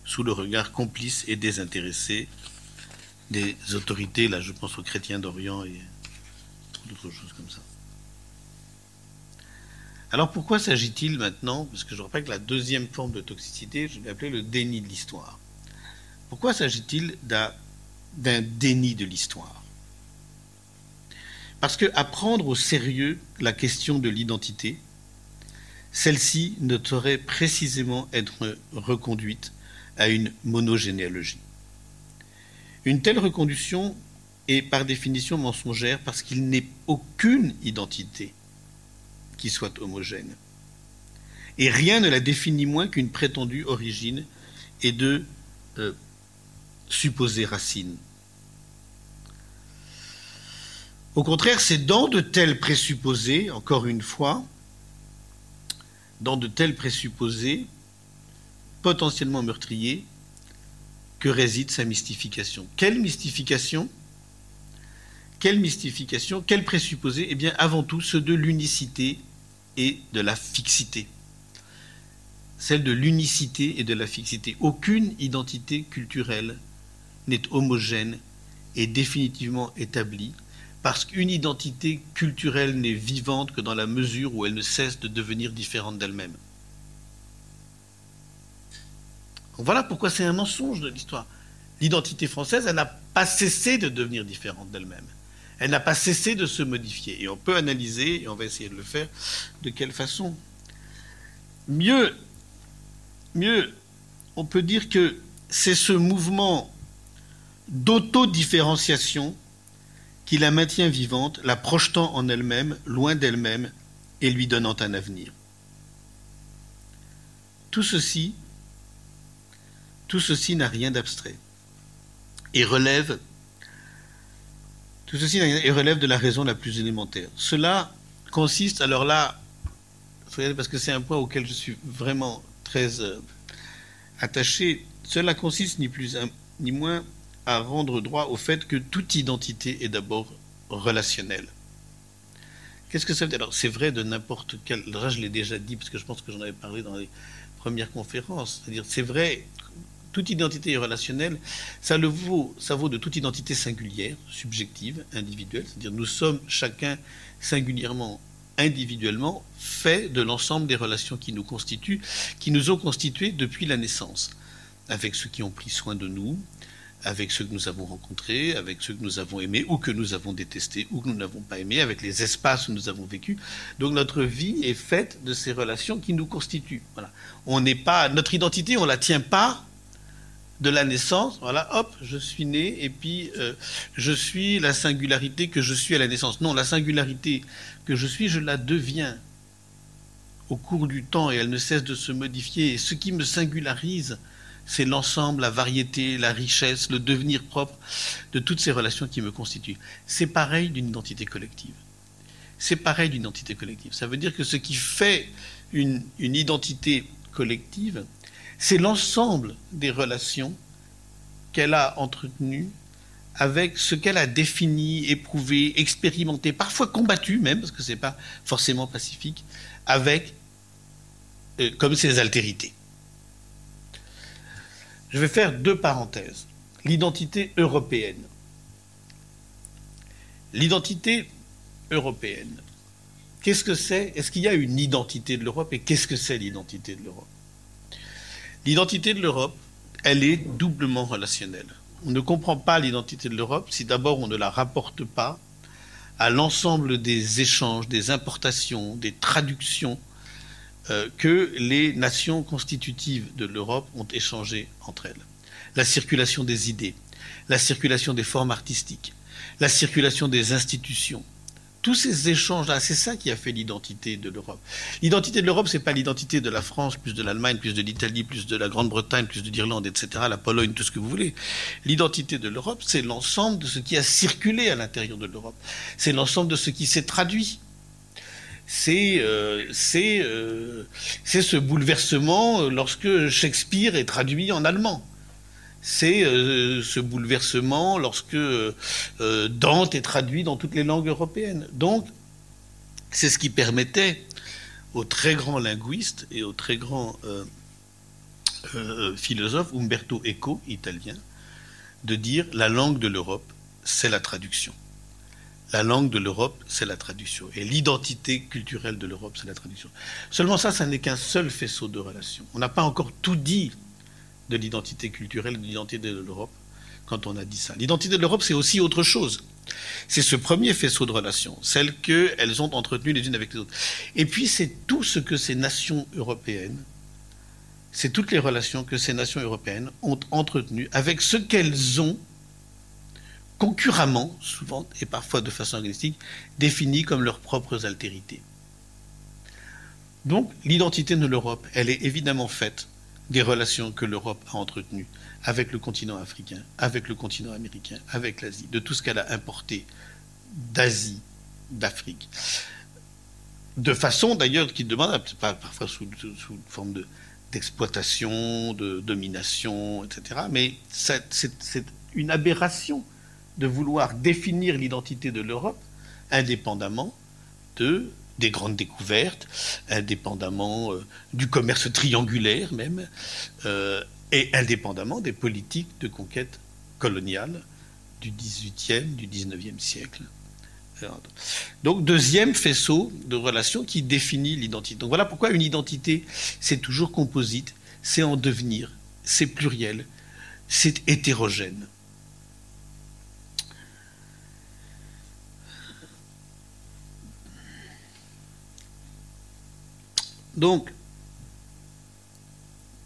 sous le regard complice et désintéressé des autorités, là je pense aux chrétiens d'Orient et d'autres choses comme ça. Alors pourquoi s'agit-il maintenant Parce que je rappelle que la deuxième forme de toxicité, je l'ai appelée le déni de l'histoire. Pourquoi s'agit-il d'un déni de l'histoire? Parce que à prendre au sérieux la question de l'identité, celle-ci ne saurait précisément être reconduite à une monogénéalogie. Une telle reconduction est par définition mensongère parce qu'il n'est aucune identité qui soit homogène. Et rien ne la définit moins qu'une prétendue origine et de euh, supposées racines. Au contraire, c'est dans de tels présupposés, encore une fois, dans de tels présupposés potentiellement meurtriers, que réside sa mystification. Quelle mystification? Quelle mystification? Quel présupposé? Eh bien, avant tout, ceux de l'unicité et de la fixité. Celle de l'unicité et de la fixité. Aucune identité culturelle n'est homogène et définitivement établie, parce qu'une identité culturelle n'est vivante que dans la mesure où elle ne cesse de devenir différente d'elle-même. Voilà pourquoi c'est un mensonge de l'histoire. L'identité française, elle n'a pas cessé de devenir différente d'elle-même. Elle n'a pas cessé de se modifier. Et on peut analyser, et on va essayer de le faire, de quelle façon. Mieux, mieux, on peut dire que c'est ce mouvement d'autodifférenciation qui la maintient vivante, la projetant en elle-même, loin d'elle-même, et lui donnant un avenir. Tout ceci tout ceci n'a rien d'abstrait et relève de la raison la plus élémentaire. Cela consiste, alors là, parce que c'est un point auquel je suis vraiment très euh, attaché, cela consiste ni plus, ni moins à rendre droit au fait que toute identité est d'abord relationnelle. Qu'est-ce que ça veut dire? Alors, c'est vrai de n'importe quel. Là, je l'ai déjà dit, parce que je pense que j'en avais parlé dans les premières conférences. C'est-à-dire, c'est vrai, toute identité relationnelle. Ça, le vaut, ça vaut de toute identité singulière, subjective, individuelle. C'est-à-dire, nous sommes chacun singulièrement, individuellement, fait de l'ensemble des relations qui nous constituent, qui nous ont constitués depuis la naissance, avec ceux qui ont pris soin de nous, avec ceux que nous avons rencontrés, avec ceux que nous avons aimés ou que nous avons détestés ou que nous n'avons pas aimés, avec les espaces où nous avons vécu. Donc notre vie est faite de ces relations qui nous constituent. Voilà. On n'est pas notre identité, on la tient pas de la naissance. Voilà, hop, je suis né et puis euh, je suis la singularité que je suis à la naissance. Non, la singularité que je suis, je la deviens au cours du temps et elle ne cesse de se modifier. Et ce qui me singularise, c'est l'ensemble, la variété, la richesse, le devenir propre de toutes ces relations qui me constituent. C'est pareil d'une identité collective. C'est pareil d'une identité collective. Ça veut dire que ce qui fait une, identité collective, c'est l'ensemble des relations qu'elle a entretenues avec ce qu'elle a défini, éprouvé, expérimenté, parfois combattu même, parce que ce n'est pas forcément pacifique, avec euh, comme ses altérités. Je vais faire deux parenthèses. L'identité européenne. L'identité européenne. Qu'est-ce que c'est? Est-ce qu'il y a une identité de l'Europe? Et qu'est-ce que c'est l'identité de l'Europe? L'identité de l'Europe, elle est doublement relationnelle. On ne comprend pas l'identité de l'Europe si d'abord on ne la rapporte pas à l'ensemble des échanges, des importations, des traductions euh, que les nations constitutives de l'Europe ont échangé entre elles. La circulation des idées, la circulation des formes artistiques, la circulation des institutions. Tous ces échanges-là, c'est ça qui a fait l'identité de l'Europe. L'identité de l'Europe, c'est pas l'identité de la France, plus de l'Allemagne, plus de l'Italie, plus de la Grande-Bretagne, plus de l'Irlande, etc., la Pologne, tout ce que vous voulez. L'identité de l'Europe, c'est l'ensemble de ce qui a circulé à l'intérieur de l'Europe. C'est l'ensemble de ce qui s'est traduit c'est euh, euh, c'est ce bouleversement lorsque Shakespeare est traduit en allemand. C'est euh, ce bouleversement lorsque Dante est traduit dans toutes les langues européennes. Donc, c'est ce qui permettait aux très grands linguistes et aux très grands philosophes, Umberto Eco, italien, de dire la langue de l'Europe, c'est la traduction. La langue de l'Europe, c'est la traduction. Et l'identité culturelle de l'Europe, c'est la traduction. Seulement ça, ça n'est qu'un seul faisceau de relations. On n'a pas encore tout dit de l'identité culturelle, de l'identité de l'Europe, quand on a dit ça. L'identité de l'Europe, c'est aussi autre chose. C'est ce premier faisceau de relations, celles qu'elles ont entretenues les unes avec les autres. Et puis, c'est tout ce que ces nations européennes, c'est toutes les relations que ces nations européennes ont entretenues avec ce qu'elles ont concurremment, souvent et parfois de façon agnostique, définis comme leurs propres altérités. Donc l'identité de l'Europe, elle est évidemment faite des relations que l'Europe a entretenues avec le continent africain, avec le continent américain, avec l'Asie, de tout ce qu'elle a importé d'Asie, d'Afrique. De façon d'ailleurs qui demande, parfois sous forme d'exploitation, de domination, etc. Mais c'est une aberration de vouloir définir l'identité de l'Europe indépendamment de des grandes découvertes, indépendamment euh, du commerce triangulaire même, euh, et indépendamment des politiques de conquête coloniale du XVIIIe, du XIXe siècle. Donc deuxième faisceau de relations qui définit l'identité. Donc voilà pourquoi une identité, c'est toujours composite, c'est en devenir, c'est pluriel, c'est hétérogène. Donc,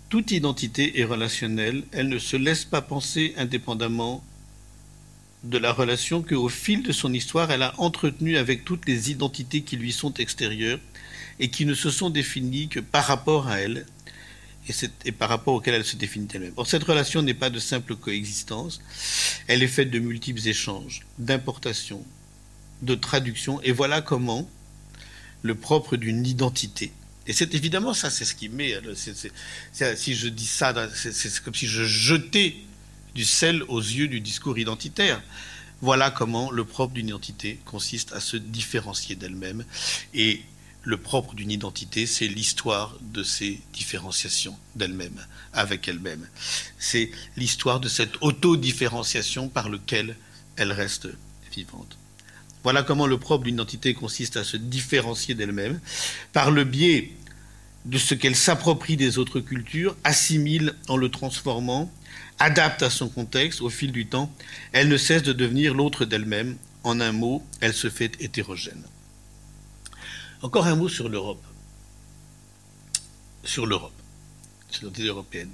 toute identité est relationnelle, elle ne se laisse pas penser indépendamment de la relation qu'au fil de son histoire, elle a entretenue avec toutes les identités qui lui sont extérieures et qui ne se sont définies que par rapport à elle et, par rapport auquel elle se définit elle-même. Or, cette relation n'est pas de simple coexistence, elle est faite de multiples échanges, d'importations, de traductions, et voilà comment le propre d'une identité et c'est évidemment ça, c'est ce qui met. si je dis ça, c'est comme si je jetais du sel aux yeux du discours identitaire. Voilà comment le propre d'une identité consiste à se différencier d'elle-même. Et le propre d'une identité, c'est l'histoire de ces différenciations d'elle-même, avec elle-même. C'est l'histoire de cette autodifférenciation par laquelle elle reste vivante. Voilà comment le propre d'une identité consiste à se différencier d'elle-même par le biais de ce qu'elle s'approprie des autres cultures, assimile en le transformant, adapte à son contexte au fil du temps. Elle ne cesse de devenir l'autre d'elle-même. En un mot, elle se fait hétérogène. Encore un mot sur l'Europe. Sur l'Europe. Sur l'idée européenne.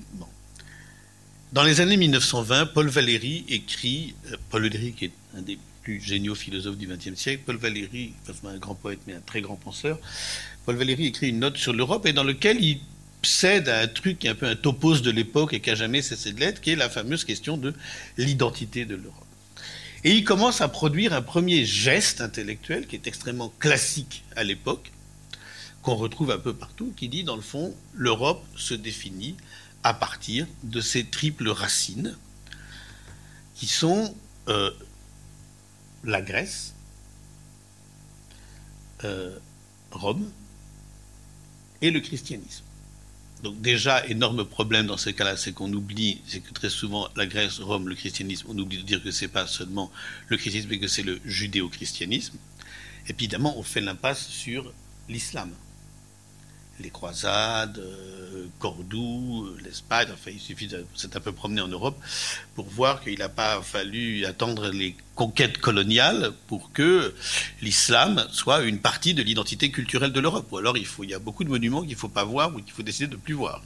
Dans les années 1920, Paul Valéry écrit, euh, Paul Valéry qui est un des plus géniaux philosophes du XXe siècle, Paul Valéry, un grand poète mais un très grand penseur, Paul Valéry écrit une note sur l'Europe et dans lequel il cède à un truc qui est un peu un topos de l'époque et qui a jamais cessé de l'être, qui est la fameuse question de l'identité de l'Europe. Et il commence à produire un premier geste intellectuel qui est extrêmement classique à l'époque, qu'on retrouve un peu partout, qui dit dans le fond, l'Europe se définit à partir de ces triples racines qui sont euh, la Grèce, euh, Rome et le christianisme. Donc déjà, énorme problème dans ces cas-là, c'est qu'on oublie, c'est que très souvent la Grèce, Rome, le christianisme, on oublie de dire que c'est pas seulement le christianisme, mais que c'est le judéo-christianisme. Et puis évidemment, on fait l'impasse sur l'islam les croisades, euh, Cordoue, l'Espagne, enfin il suffit de s'être un peu promené en Europe pour voir qu'il n'a pas fallu attendre les conquêtes coloniales pour que l'islam soit une partie de l'identité culturelle de l'Europe. Ou alors il, y a beaucoup de monuments qu'il ne faut pas voir ou qu'il faut décider de ne plus voir.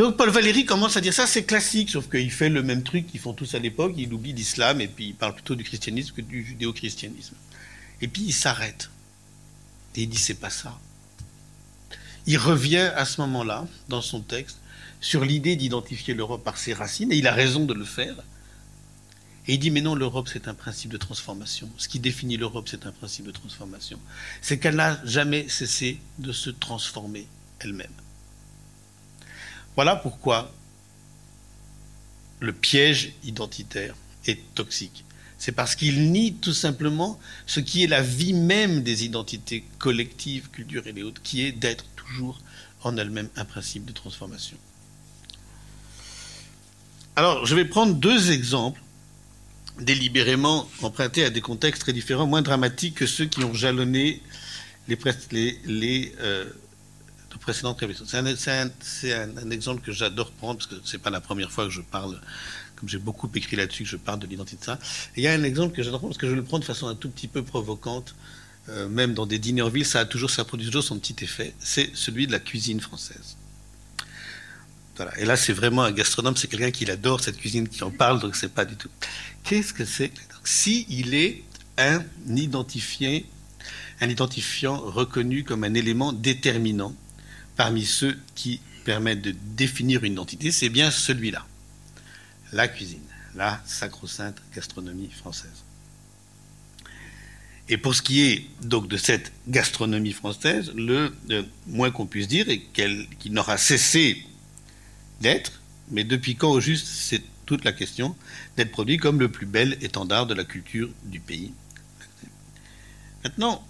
Donc Paul Valéry commence à dire ça, c'est classique, sauf qu'il fait le même truc qu'ils font tous à l'époque, il oublie l'islam et puis il parle plutôt du christianisme que du judéo-christianisme. Et puis il s'arrête. Et il dit c'est pas ça il revient à ce moment-là, dans son texte, sur l'idée d'identifier l'Europe par ses racines, et il a raison de le faire. Et il dit, mais non, l'Europe, c'est un principe de transformation. Ce qui définit l'Europe, c'est un principe de transformation. C'est qu'elle n'a jamais cessé de se transformer elle-même. Voilà pourquoi le piège identitaire est toxique. C'est parce qu'il nie tout simplement ce qui est la vie même des identités collectives, culturelles et autres, qui est d'être toujours en elle-même un principe de transformation. Alors, je vais prendre deux exemples délibérément empruntés à des contextes très différents, moins dramatiques que ceux qui ont jalonné les, euh, précédentes révolutions. C'est un, exemple que j'adore prendre parce que ce n'est pas la première fois que je parle, comme j'ai beaucoup écrit là-dessus, que je parle de l'identité de ça. il y a un exemple que j'adore prendre parce que je le prends de façon un tout petit peu provocante euh, même dans des dîners en ville, ça, a toujours, ça produit toujours son petit effet, c'est celui de la cuisine française. Voilà. Et là, c'est vraiment un gastronome, c'est quelqu'un qui adore cette cuisine, qui en parle, donc c'est pas du tout. Qu'est-ce que c'est Si il est un identifié, un identifiant reconnu comme un élément déterminant parmi ceux qui permettent de définir une identité, c'est bien celui-là, la cuisine, la sacro-sainte gastronomie française. Et pour ce qui est donc de cette gastronomie française, le, moins qu'on puisse dire est qu'elle n'aura cessé d'être, mais depuis quand au juste, c'est toute la question, d'être produit comme le plus bel étendard de la culture du pays. Maintenant,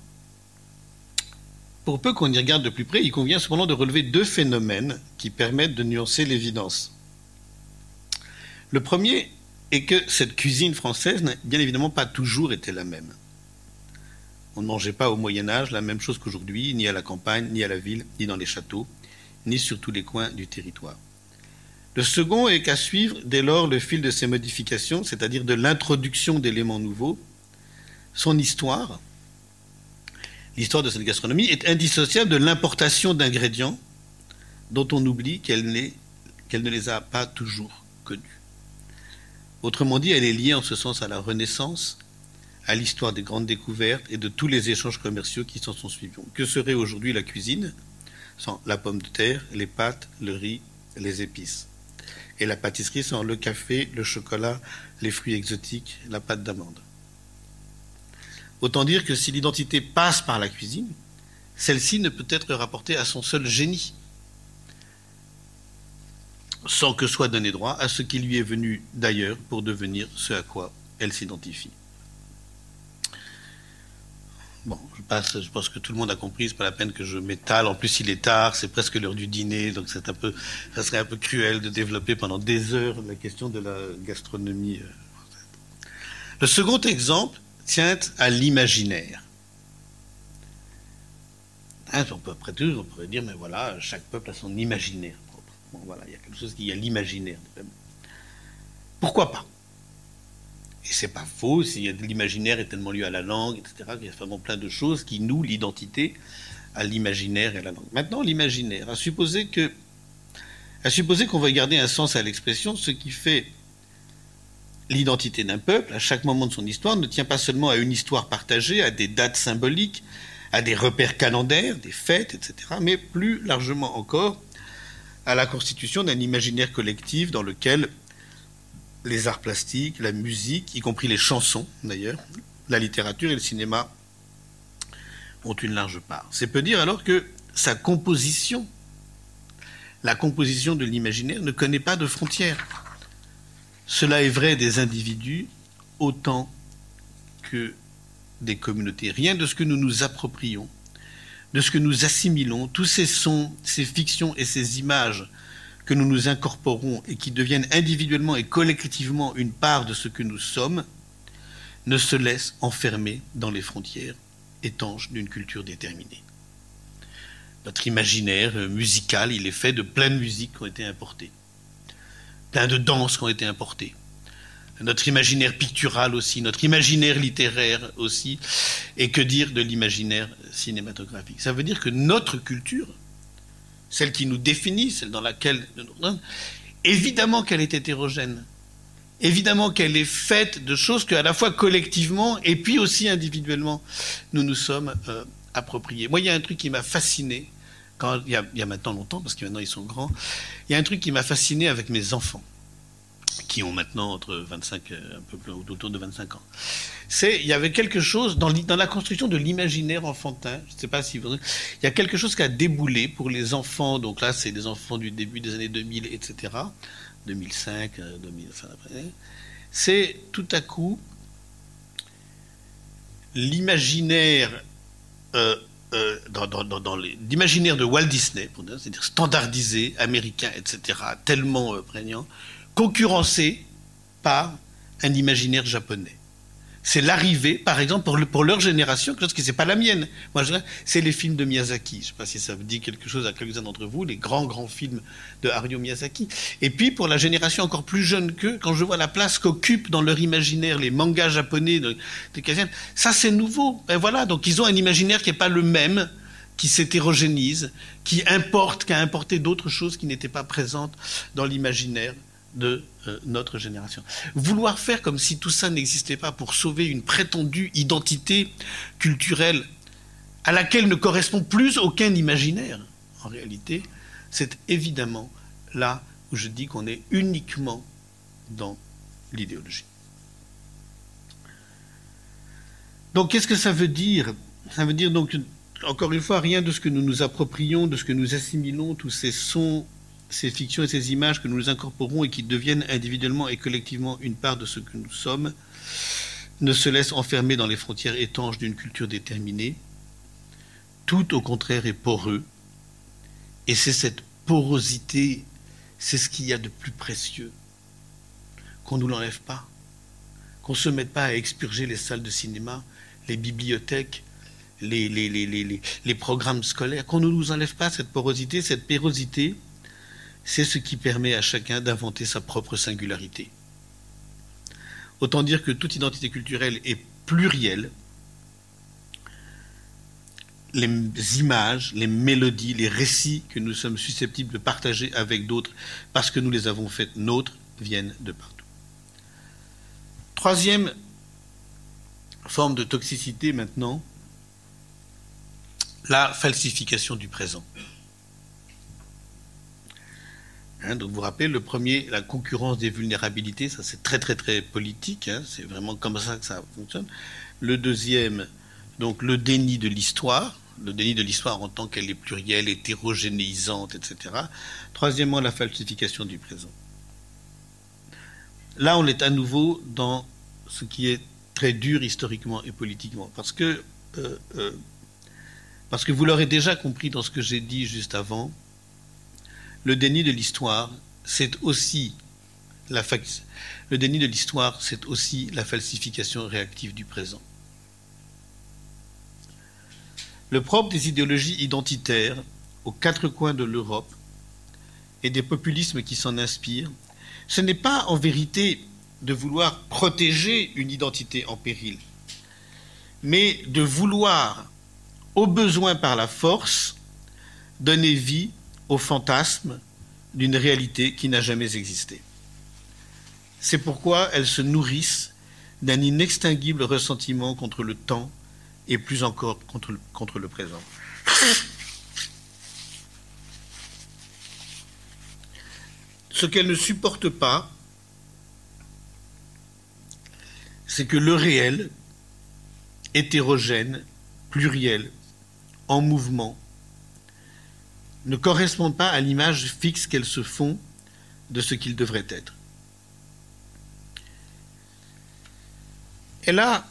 pour peu qu'on y regarde de plus près, il convient cependant de relever deux phénomènes qui permettent de nuancer l'évidence. Le premier est que cette cuisine française n'a bien évidemment pas toujours été la même. On ne mangeait pas au Moyen Âge la même chose qu'aujourd'hui, ni à la campagne, ni à la ville, ni dans les châteaux, ni sur tous les coins du territoire. Le second est qu'à suivre dès lors le fil de ces modifications, c'est-à-dire de l'introduction d'éléments nouveaux, son histoire, l'histoire de cette gastronomie, est indissociable de l'importation d'ingrédients dont on oublie qu'elle, qu'elle ne les a pas toujours connus. Autrement dit, elle est liée en ce sens à la Renaissance, à l'histoire des grandes découvertes et de tous les échanges commerciaux qui s'en sont suivis. Que serait aujourd'hui la cuisine sans la pomme de terre, les pâtes, le riz, les épices? Et la pâtisserie sans le café, le chocolat, les fruits exotiques, la pâte d'amande? Autant dire que si l'identité passe par la cuisine, celle-ci ne peut être rapportée à son seul génie. sans que soit donné droit à ce qui lui est venu d'ailleurs pour devenir ce à quoi elle s'identifie. Bon, je passe, je pense que tout le monde a compris, c'est pas la peine que je m'étale. En plus, il est tard, c'est presque l'heure du dîner, donc c'est un peu, ça serait un peu cruel de développer pendant des heures la question de la gastronomie. Euh, Le second exemple tient à l'imaginaire. Hein, on peut, après tout, on pourrait dire, mais voilà, chaque peuple a son imaginaire propre. Bon, voilà, il y a quelque chose qui a l'imaginaire. Pourquoi pas? Et c'est pas faux, l'imaginaire est tellement lié à la langue, etc., il y a vraiment plein de choses qui nouent l'identité à l'imaginaire et à la langue. Maintenant, l'imaginaire, à supposer que, supposer qu'on va garder un sens à l'expression, ce qui fait l'identité d'un peuple, à chaque moment de son histoire, ne tient pas seulement à une histoire partagée, à des dates symboliques, à des repères calendaires, des fêtes, etc., mais plus largement encore à la constitution d'un imaginaire collectif dans lequel les arts plastiques, la musique, y compris les chansons d'ailleurs, la littérature et le cinéma ont une large part. C'est peu dire alors que sa composition, la composition de l'imaginaire ne connaît pas de frontières. Cela est vrai des individus autant que des communautés. Rien de ce que nous nous approprions, de ce que nous assimilons, tous ces sons, ces fictions et ces images que nous nous incorporons et qui deviennent individuellement et collectivement une part de ce que nous sommes, ne se laissent enfermer dans les frontières étanches d'une culture déterminée. Notre imaginaire musical, il est fait de plein de musiques qui ont été importées, plein de danses qui ont été importées, notre imaginaire pictural aussi, notre imaginaire littéraire aussi, et que dire de l'imaginaire cinématographique? Ça veut dire que notre culture, celle qui nous définit, celle dans laquelle... Évidemment qu'elle est hétérogène. Évidemment qu'elle est faite de choses que, à la fois collectivement et puis aussi individuellement, nous nous sommes euh, appropriés. Moi, il y a un truc qui m'a fasciné, quand, il, y a, il y a maintenant longtemps, parce que maintenant ils sont grands, il y a un truc qui m'a fasciné avec mes enfants qui ont maintenant entre 25, euh, un peu plus autour de 25 ans. C'est, il y avait quelque chose dans, la construction de l'imaginaire enfantin. Je ne sais pas si vous, il y a quelque chose qui a déboulé pour les enfants. Donc là, c'est des enfants du début des années 2000, etc. 2005, 2000, enfin après. C'est tout à coup l'imaginaire euh, euh, dans l'imaginaire de Walt Disney, c'est-à-dire standardisé, américain, etc., tellement prégnant, concurrencé par un imaginaire japonais. C'est l'arrivée, par exemple, pour, leur génération, quelque chose qui n'est pas la mienne. Moi, c'est les films de Miyazaki. Je ne sais pas si ça vous dit quelque chose à quelques-uns d'entre vous, les grands, grands films de Haruo Miyazaki. Et puis, pour la génération encore plus jeune qu'eux, quand je vois la place qu'occupent dans leur imaginaire les mangas japonais ça c'est nouveau. Ben voilà, donc ils ont un imaginaire qui n'est pas le même, qui s'hétérogénise, qui importe, qui a importé d'autres choses qui n'étaient pas présentes dans l'imaginaire de euh, notre génération. Vouloir faire comme si tout ça n'existait pas pour sauver une prétendue identité culturelle à laquelle ne correspond plus aucun imaginaire, en réalité, c'est évidemment là où je dis qu'on est uniquement dans l'idéologie. Donc qu'est-ce que ça veut dire? Ça veut dire donc, encore une fois, rien de ce que nous nous approprions, de ce que nous assimilons, tous ces sons ces fictions et ces images que nous incorporons et qui deviennent individuellement et collectivement une part de ce que nous sommes, ne se laissent enfermer dans les frontières étanches d'une culture déterminée. Tout au contraire est poreux. Et c'est cette porosité, c'est ce qu'il y a de plus précieux. Qu'on ne nous l'enlève pas. Qu'on ne se mette pas à expurger les salles de cinéma, les bibliothèques, les, les, programmes scolaires. Qu'on ne nous enlève pas cette porosité, cette pérosité c'est ce qui permet à chacun d'inventer sa propre singularité. Autant dire que toute identité culturelle est plurielle. Les images, les mélodies, les récits que nous sommes susceptibles de partager avec d'autres parce que nous les avons faites nôtres viennent de partout. Troisième forme de toxicité maintenant, la falsification du présent. Hein, donc vous vous rappelez, le premier, la concurrence des vulnérabilités, ça c'est très très très politique, hein, c'est vraiment comme ça que ça fonctionne. Le deuxième, donc le déni de l'histoire, le déni de l'histoire en tant qu'elle est plurielle, hétérogénéisante, etc. Troisièmement, la falsification du présent. Là, on est à nouveau dans ce qui est très dur historiquement et politiquement, parce que, euh, euh, parce que vous l'aurez déjà compris dans ce que j'ai dit juste avant, le déni de l'histoire, c'est aussi la falsification réactive du présent. Le propre des idéologies identitaires aux quatre coins de l'Europe et des populismes qui s'en inspirent, ce n'est pas en vérité de vouloir protéger une identité en péril, mais de vouloir, au besoin par la force, donner vie au fantasme d'une réalité qui n'a jamais existé. C'est pourquoi elles se nourrissent d'un inextinguible ressentiment contre le temps et plus encore contre le, contre le présent. Ce qu'elles ne supportent pas, c'est que le réel, hétérogène, pluriel, en mouvement, ne correspond pas à l'image fixe qu'elles se font de ce qu'il devrait être. Et là,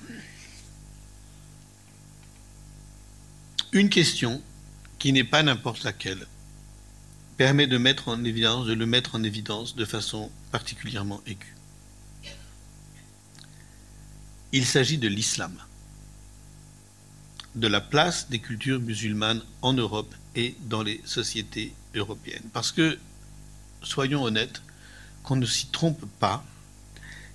une question qui n'est pas n'importe laquelle permet de mettre en évidence, de le mettre en évidence de façon particulièrement aiguë. Il s'agit de l'islam, de la place des cultures musulmanes en Europe et dans les sociétés européennes. Parce que, soyons honnêtes, qu'on ne s'y trompe pas,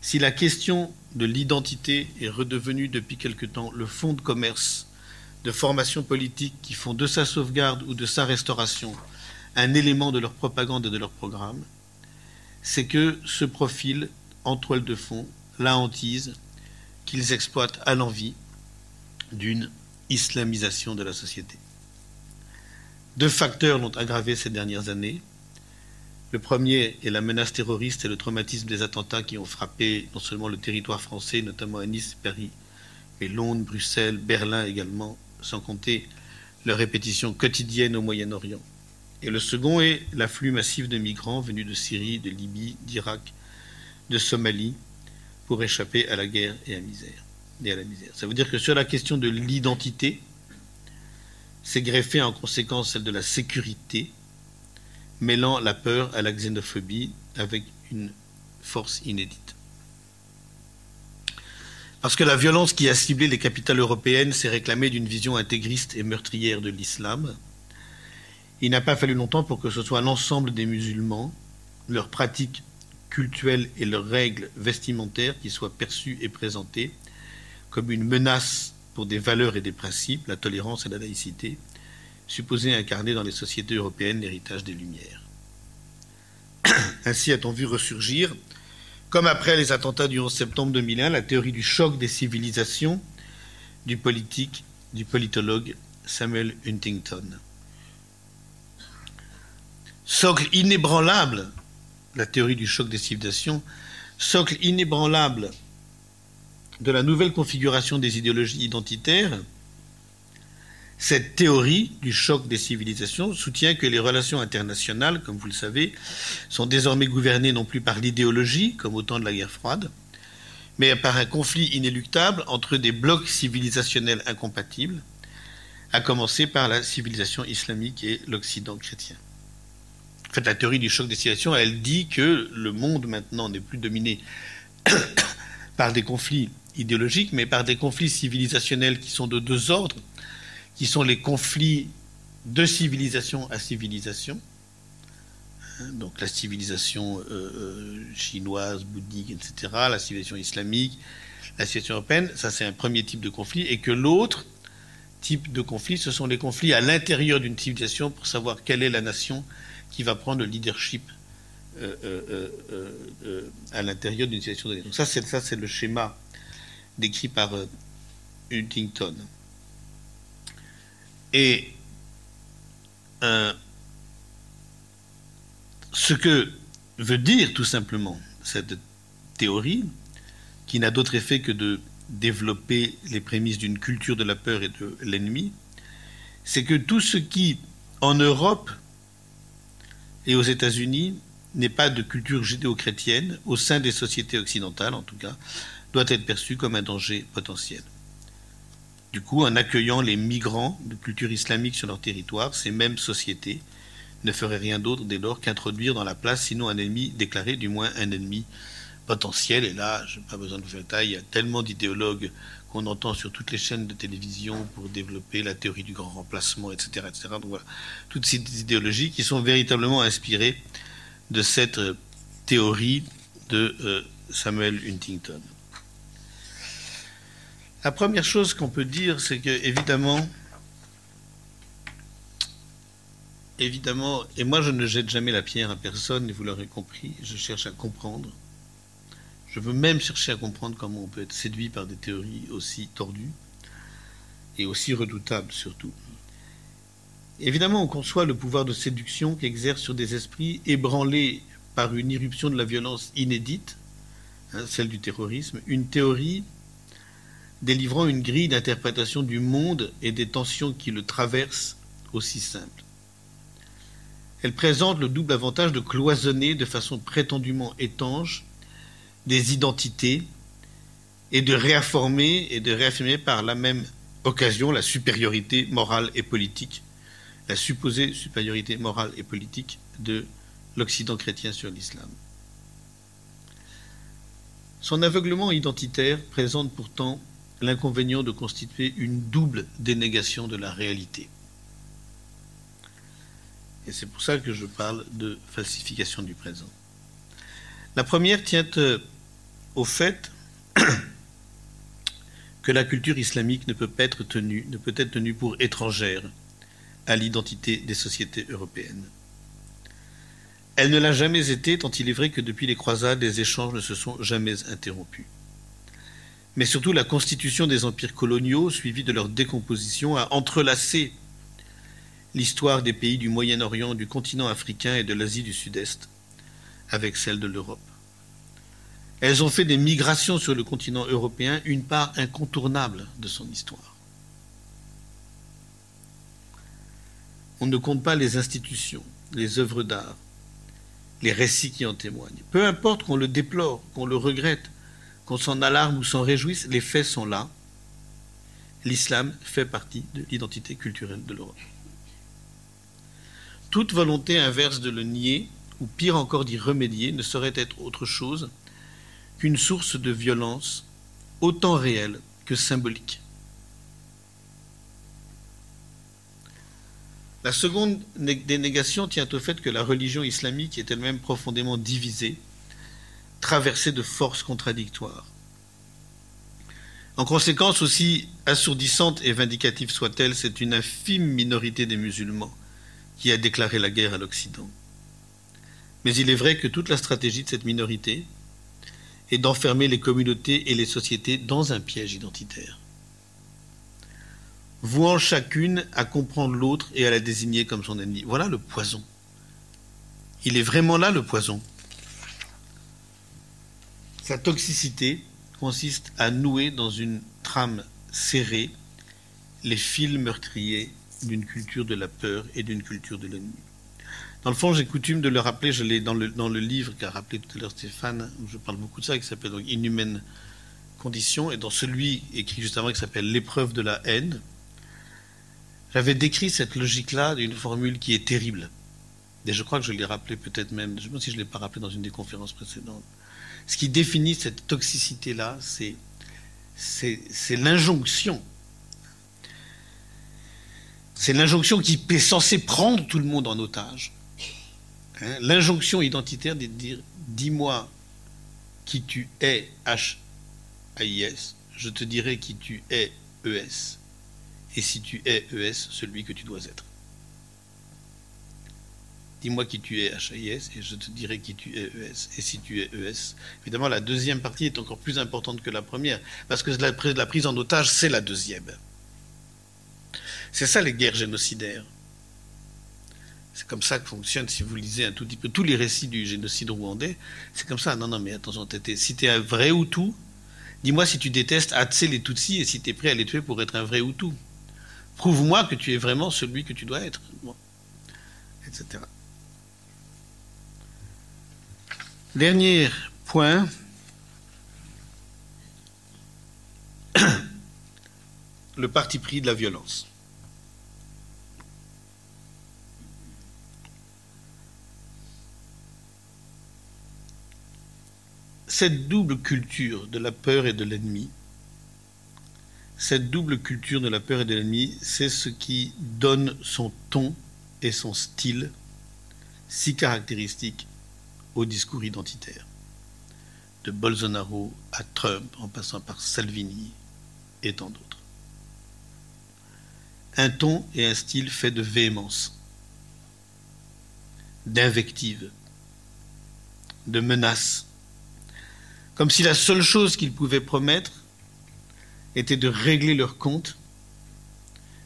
si la question de l'identité est redevenue depuis quelque temps le fonds de commerce de formations politiques qui font de sa sauvegarde ou de sa restauration un élément de leur propagande et de leur programme, c'est que ce profil en toile de fond la hantise qu'ils exploitent à l'envie d'une islamisation de la société. Deux facteurs l'ont aggravé ces dernières années. Le premier est la menace terroriste et le traumatisme des attentats qui ont frappé non seulement le territoire français, notamment à Nice, Paris, et Londres, Bruxelles, Berlin également, sans compter leur répétition quotidienne au Moyen-Orient. Et le second est l'afflux massif de migrants venus de Syrie, de Libye, d'Irak, de Somalie, pour échapper à la guerre et à, misère, à la misère. Ça veut dire que sur la question de l'identité, c'est greffé en conséquence celle de la sécurité, mêlant la peur à la xénophobie avec une force inédite. Parce que la violence qui a ciblé les capitales européennes s'est réclamée d'une vision intégriste et meurtrière de l'islam, il n'a pas fallu longtemps pour que ce soit l'ensemble des musulmans, leurs pratiques cultuelles et leurs règles vestimentaires qui soient perçues et présentées comme une menace pour des valeurs et des principes, la tolérance et la laïcité, supposés incarner dans les sociétés européennes l'héritage des Lumières. Ainsi a-t-on vu ressurgir, comme après les attentats du 11 septembre 2001, la théorie du choc des civilisations du politique, du politologue Samuel Huntington. Socle inébranlable, la théorie du choc des civilisations, socle inébranlable de la nouvelle configuration des idéologies identitaires, cette théorie du choc des civilisations soutient que les relations internationales, comme vous le savez, sont désormais gouvernées non plus par l'idéologie, comme au temps de la guerre froide, mais par un conflit inéluctable entre des blocs civilisationnels incompatibles, à commencer par la civilisation islamique et l'Occident chrétien. En fait, la théorie du choc des civilisations, elle dit que le monde maintenant n'est plus dominé par des conflits idéologiques, mais par des conflits civilisationnels qui sont de deux ordres, qui sont les conflits de civilisation à civilisation. Hein, donc la civilisation euh, euh, chinoise, bouddhique, etc., la civilisation islamique, la civilisation européenne, ça c'est un premier type de conflit, et que l'autre type de conflit, ce sont les conflits à l'intérieur d'une civilisation pour savoir quelle est la nation qui va prendre le leadership euh, à l'intérieur d'une civilisation donnée. Donc ça c'est ça c'est le schéma décrit par Huntington. Et euh, ce que veut dire tout simplement cette théorie, qui n'a d'autre effet que de développer les prémices d'une culture de la peur et de l'ennemi, c'est que tout ce qui, en Europe et aux États-Unis, n'est pas de culture judéo-chrétienne, au sein des sociétés occidentales en tout cas, doit être perçu comme un danger potentiel. Du coup, en accueillant les migrants de culture islamique sur leur territoire, ces mêmes sociétés ne feraient rien d'autre dès lors qu'introduire dans la place, sinon un ennemi déclaré, du moins un ennemi potentiel. Et là, je n'ai pas besoin de vous faire taille, il y a tellement d'idéologues qu'on entend sur toutes les chaînes de télévision pour développer la théorie du grand remplacement, etc. etc. Donc voilà, toutes ces idéologies qui sont véritablement inspirées de cette euh, théorie de euh, Samuel Huntington. La première chose qu'on peut dire, c'est que évidemment, et moi je ne jette jamais la pierre à personne, et vous l'aurez compris, je cherche à comprendre. Je veux même chercher à comprendre comment on peut être séduit par des théories aussi tordues et aussi redoutables surtout. Évidemment, on conçoit le pouvoir de séduction qu'exerce sur des esprits ébranlés par une irruption de la violence inédite, hein, celle du terrorisme, une théorie délivrant une grille d'interprétation du monde et des tensions qui le traversent aussi simple. Elle présente le double avantage de cloisonner de façon prétendument étanche des identités et de réaffirmer et de réaffirmer par la même occasion la supériorité morale et politique, la supposée supériorité morale et politique de l'Occident chrétien sur l'islam. Son aveuglement identitaire présente pourtant l'inconvénient de constituer une double dénégation de la réalité. Et c'est pour ça que je parle de falsification du présent. La première tient euh, au fait que la culture islamique ne peut être tenue, ne peut être tenue pour étrangère à l'identité des sociétés européennes. Elle ne l'a jamais été, tant il est vrai que depuis les croisades, les échanges ne se sont jamais interrompus. Mais surtout, la constitution des empires coloniaux, suivie de leur décomposition, a entrelacé l'histoire des pays du Moyen-Orient, du continent africain et de l'Asie du Sud-Est avec celle de l'Europe. Elles ont fait des migrations sur le continent européen une part incontournable de son histoire. On ne compte pas les institutions, les œuvres d'art, les récits qui en témoignent. Peu importe qu'on le déplore, qu'on le regrette, qu'on s'en alarme ou s'en réjouisse, les faits sont là. L'islam fait partie de l'identité culturelle de l'Europe. Toute volonté inverse de le nier, ou pire encore d'y remédier, ne saurait être autre chose qu'une source de violence autant réelle que symbolique. La seconde dénégation tient au fait que la religion islamique est elle-même profondément divisée, traversée de forces contradictoires. En conséquence, aussi assourdissante et vindicative soit-elle, c'est une infime minorité des musulmans qui a déclaré la guerre à l'Occident. Mais il est vrai que toute la stratégie de cette minorité, et d'enfermer les communautés et les sociétés dans un piège identitaire. Vouant chacune à comprendre l'autre et à la désigner comme son ennemi. Voilà le poison. Il est vraiment là le poison. Sa toxicité consiste à nouer dans une trame serrée les fils meurtriers d'une culture de la peur et d'une culture de l'ennemi. Dans le fond, j'ai coutume de le rappeler, je l'ai dans le, dans le livre qu'a rappelé tout à l'heure Stéphane, où je parle beaucoup de ça, qui s'appelle donc Inhumaine Condition, et dans celui écrit juste avant qui s'appelle L'épreuve de la haine, j'avais décrit cette logique-là d'une formule qui est terrible. Et je crois que je l'ai rappelé peut-être même, je ne sais pas si je ne l'ai pas rappelé dans une des conférences précédentes. Ce qui définit cette toxicité-là, c'est, c'est l'injonction. C'est l'injonction qui est censée prendre tout le monde en otage Hein, l'injonction identitaire de dire dis-moi qui tu es H-A-I-S, je te dirai qui tu es ES. Et si tu es ES, celui que tu dois être. Dis-moi qui tu es H-A-I-S et je te dirai qui tu es ES. Et si tu es ES, évidemment, la deuxième partie est encore plus importante que la première, parce que la, prise en otage, c'est la deuxième. C'est ça les guerres génocidaires. C'est comme ça que fonctionne, si vous lisez un tout petit peu tous les récits du génocide rwandais, c'est comme ça. Non, non, mais attention, si tu es un vrai Hutu, dis-moi si tu détestes Hatse les Tutsis et si tu es prêt à les tuer pour être un vrai Hutu. Prouve-moi que tu es vraiment celui que tu dois être. Etc. Dernier point. Le parti pris de la violence. Cette double culture de la peur et de l'ennemi, cette double culture de la peur et de l'ennemi, c'est ce qui donne son ton et son style si caractéristique au discours identitaire, de Bolsonaro à Trump, en passant par Salvini et tant d'autres. Un ton et un style fait de véhémence, d'invective, de menace, comme si la seule chose qu'ils pouvaient promettre était de régler leurs comptes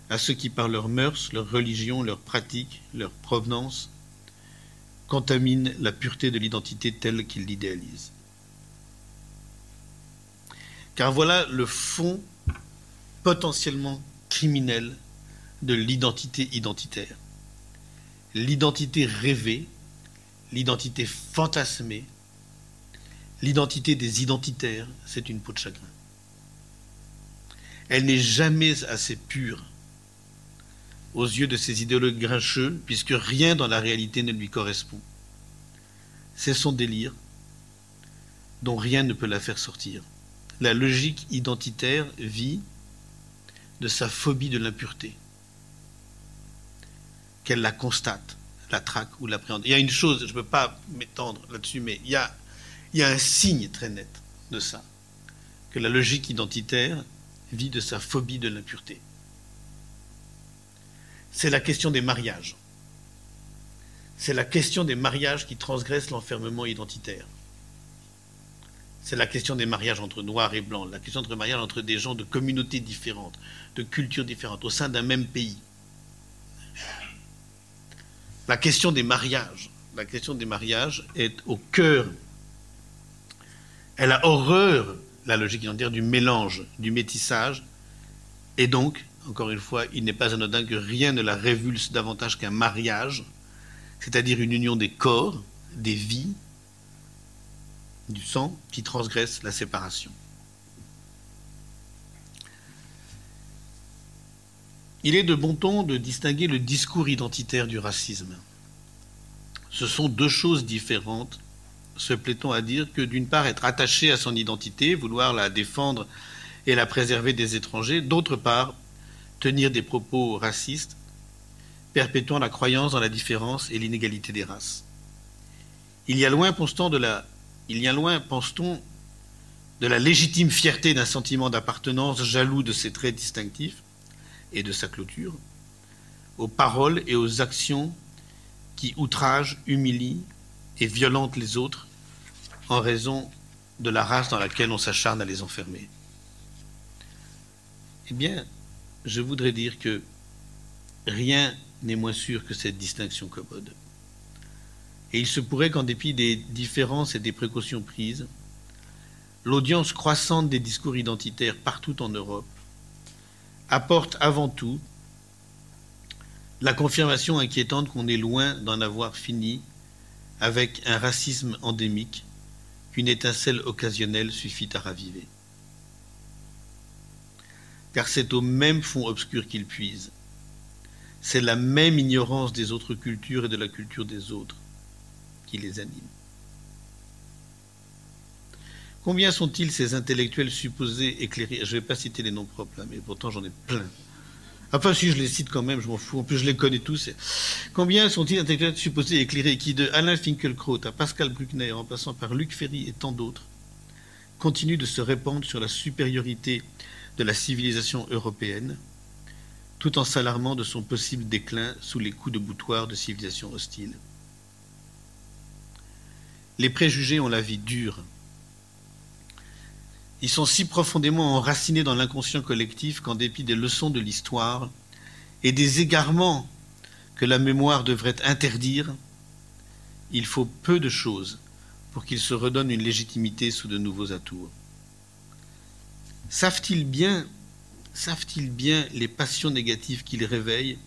à ceux qui, par leurs mœurs, leur religion, leurs pratiques, leur provenance, contaminent la pureté de l'identité telle qu'ils l'idéalisent. Car voilà le fond potentiellement criminel de l'identité identitaire. L'identité rêvée, l'identité fantasmée, l'identité des identitaires, c'est une peau de chagrin elle n'est jamais assez pure aux yeux de ces idéologues grincheux, puisque rien dans la réalité ne lui correspond. C'est son délire, dont rien ne peut la faire sortir. La logique identitaire vit de sa phobie de l'impureté, qu'elle la constate, la traque ou l'appréhende. Il y a une chose, je ne peux pas m'étendre là-dessus, mais il y, a, il y a un signe très net de ça, que la logique identitaire vit de sa phobie de l'impureté. C'est la question des mariages. C'est la question des mariages qui transgressent l'enfermement identitaire. C'est la question des mariages entre noirs et blancs, la question des mariages entre des gens de communautés différentes, de cultures différentes, au sein d'un même pays. La question des mariages, la question des mariages est au cœur. Elle a horreur la logique identitaire du mélange, du métissage. Et donc, encore une fois, il n'est pas anodin que rien ne la révulse davantage qu'un mariage, c'est-à-dire une union des corps, des vies, du sang qui transgresse la séparation. Il est de bon ton de distinguer le discours identitaire du racisme. Ce sont deux choses différentes se plaît-on à dire que d'une part être attaché à son identité, vouloir la défendre et la préserver des étrangers, d'autre part tenir des propos racistes, perpétuant la croyance dans la différence et l'inégalité des races. Il y a loin, pense-t-on, de la, légitime fierté d'un sentiment d'appartenance jaloux de ses traits distinctifs et de sa clôture, aux paroles et aux actions qui outragent, humilient et violentent les autres en raison de la race dans laquelle on s'acharne à les enfermer. Eh bien, je voudrais dire que rien n'est moins sûr que cette distinction commode. Et il se pourrait qu'en dépit des différences et des précautions prises, l'audience croissante des discours identitaires partout en Europe apporte avant tout la confirmation inquiétante qu'on est loin d'en avoir fini avec un racisme endémique qu'une étincelle occasionnelle suffit à raviver. Car c'est au même fond obscur qu'il puise. C'est la même ignorance des autres cultures et de la culture des autres qui les anime. Combien sont-ils ces intellectuels supposés éclairés? Je ne vais pas citer les noms propres, mais pourtant j'en ai plein. Enfin, si je les cite quand même, je m'en fous. En plus, je les connais tous. Combien sont-ils intellectuels supposés éclairés qui, de Alain Finkielkraut à Pascal Bruckner, en passant par Luc Ferry et tant d'autres, continuent de se répandre sur la supériorité de la civilisation européenne, tout en s'alarmant de son possible déclin sous les coups de boutoir de civilisations hostiles. Les préjugés ont la vie dure. Ils sont si profondément enracinés dans l'inconscient collectif qu'en dépit des leçons de l'histoire et des égarements que la mémoire devrait interdire, il faut peu de choses pour qu'ils se redonnent une légitimité sous de nouveaux atours. Savent-ils bien les passions négatives qu'ils réveillent,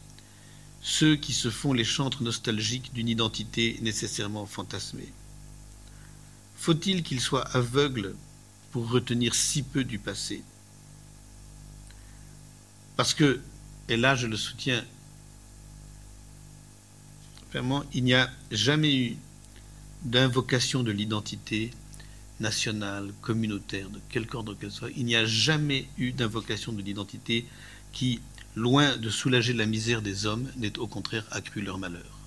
ceux qui se font les chantres nostalgiques d'une identité nécessairement fantasmée? Faut-il qu'ils soient aveugles pour retenir si peu du passé? Parce que, et là je le soutiens, vraiment, il n'y a jamais eu d'invocation de l'identité nationale, communautaire, de quelque ordre qu'elle soit, il n'y a jamais eu d'invocation de l'identité qui, loin de soulager la misère des hommes, n'ait au contraire accru leur malheur.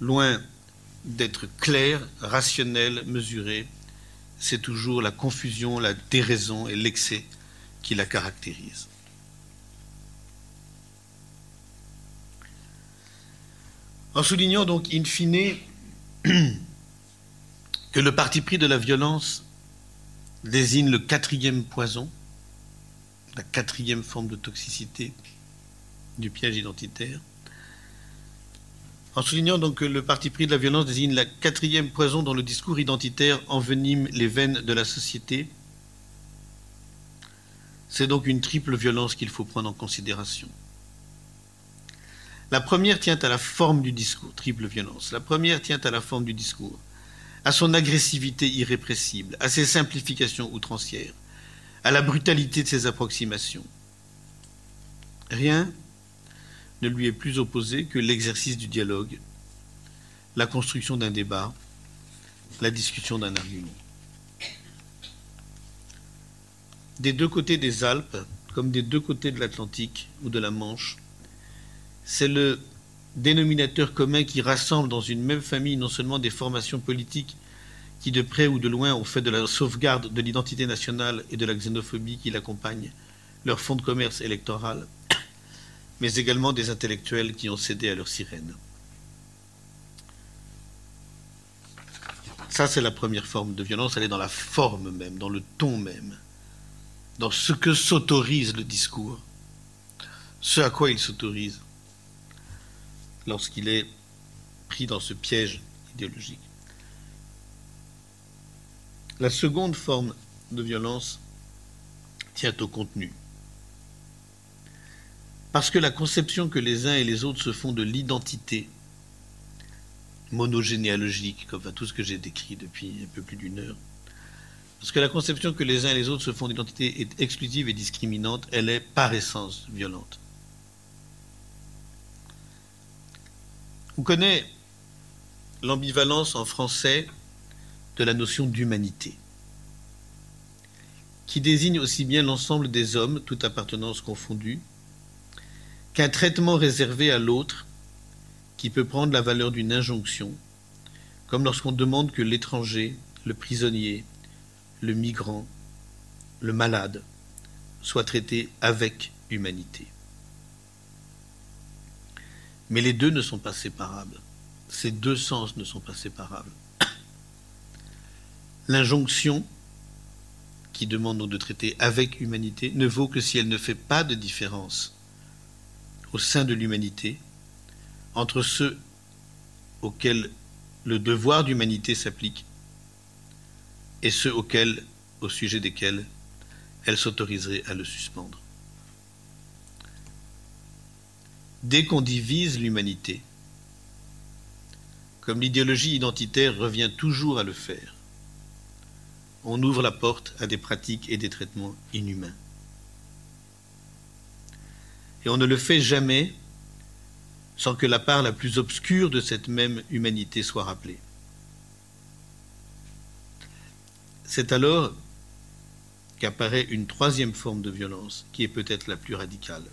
Loin d'être clair, rationnel, mesuré, c'est toujours la confusion, la déraison et l'excès qui la caractérisent. En soulignant donc in fine que le parti pris de la violence désigne le quatrième poison, la quatrième forme de toxicité du piège identitaire. En soulignant donc que le parti pris de la violence désigne la quatrième poison dont le discours identitaire envenime les veines de la société, c'est donc une triple violence qu'il faut prendre en considération. La première tient à la forme du discours, triple violence. La première tient à la forme du discours à son agressivité irrépressible, à ses simplifications outrancières, à la brutalité de ses approximations. Rien ne lui est plus opposé que l'exercice du dialogue, la construction d'un débat, la discussion d'un argument. Des deux côtés des Alpes, comme des deux côtés de l'Atlantique ou de la Manche, c'est le dénominateur commun qui rassemble dans une même famille non seulement des formations politiques qui de près ou de loin ont fait de la sauvegarde de l'identité nationale et de la xénophobie qui l'accompagne leur fonds de commerce électoral, mais également des intellectuels qui ont cédé à leur sirène. Ça, c'est la première forme de violence, elle est dans la forme même, dans le ton même, dans ce que s'autorise le discours, ce à quoi il s'autorise lorsqu'il est pris dans ce piège idéologique. La seconde forme de violence tient au contenu. Parce que la conception que les uns et les autres se font de l'identité monogénéalogique, comme tout ce que j'ai décrit depuis un peu plus d'une heure, parce que la conception que les uns et les autres se font d'identité est exclusive et discriminante, elle est par essence violente. On connaît l'ambivalence en français de la notion d'humanité, qui désigne aussi bien l'ensemble des hommes, toute appartenance confondue, qu'un traitement réservé à l'autre qui peut prendre la valeur d'une injonction, comme lorsqu'on demande que l'étranger, le prisonnier, le migrant, le malade soient traités avec humanité. Mais les deux ne sont pas séparables. Ces deux sens ne sont pas séparables. L'injonction qui demande de traiter avec humanité ne vaut que si elle ne fait pas de différence au sein de l'humanité entre ceux auxquels le devoir d'humanité s'applique et ceux auxquels, au sujet desquels, elle s'autoriserait à le suspendre. Dès qu'on divise l'humanité, comme l'idéologie identitaire revient toujours à le faire, on ouvre la porte à des pratiques et des traitements inhumains. Et on ne le fait jamais sans que la part la plus obscure de cette même humanité soit rappelée. C'est alors qu'apparaît une troisième forme de violence, qui est peut-être la plus radicale.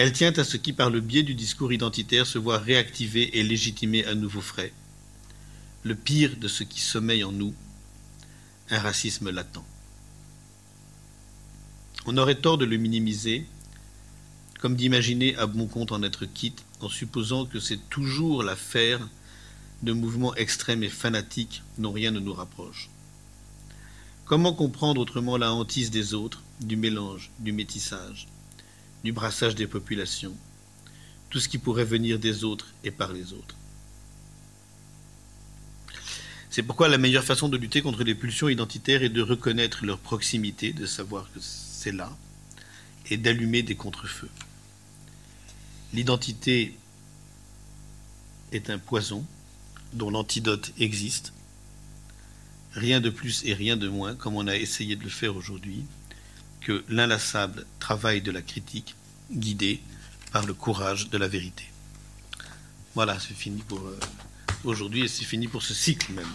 Elle tient à ce qui, par le biais du discours identitaire, se voit réactiver et légitimer à nouveau frais le pire de ce qui sommeille en nous, un racisme latent. On aurait tort de le minimiser, comme d'imaginer à bon compte en être quitte, en supposant que c'est toujours l'affaire de mouvements extrêmes et fanatiques dont rien ne nous rapproche. Comment comprendre autrement la hantise des autres, du mélange, du métissage, du brassage des populations, tout ce qui pourrait venir des autres et par les autres C'est pourquoi la meilleure façon de lutter contre les pulsions identitaires est de reconnaître leur proximité, de savoir que c'est là, et d'allumer des contrefeux. L'identité est un poison dont l'antidote existe. Rien de plus et rien de moins, comme on a essayé de le faire aujourd'hui, que l'inlassable travail de la critique guidé par le courage de la vérité. Voilà, c'est fini pour euh, aujourd'hui et c'est fini pour ce cycle même.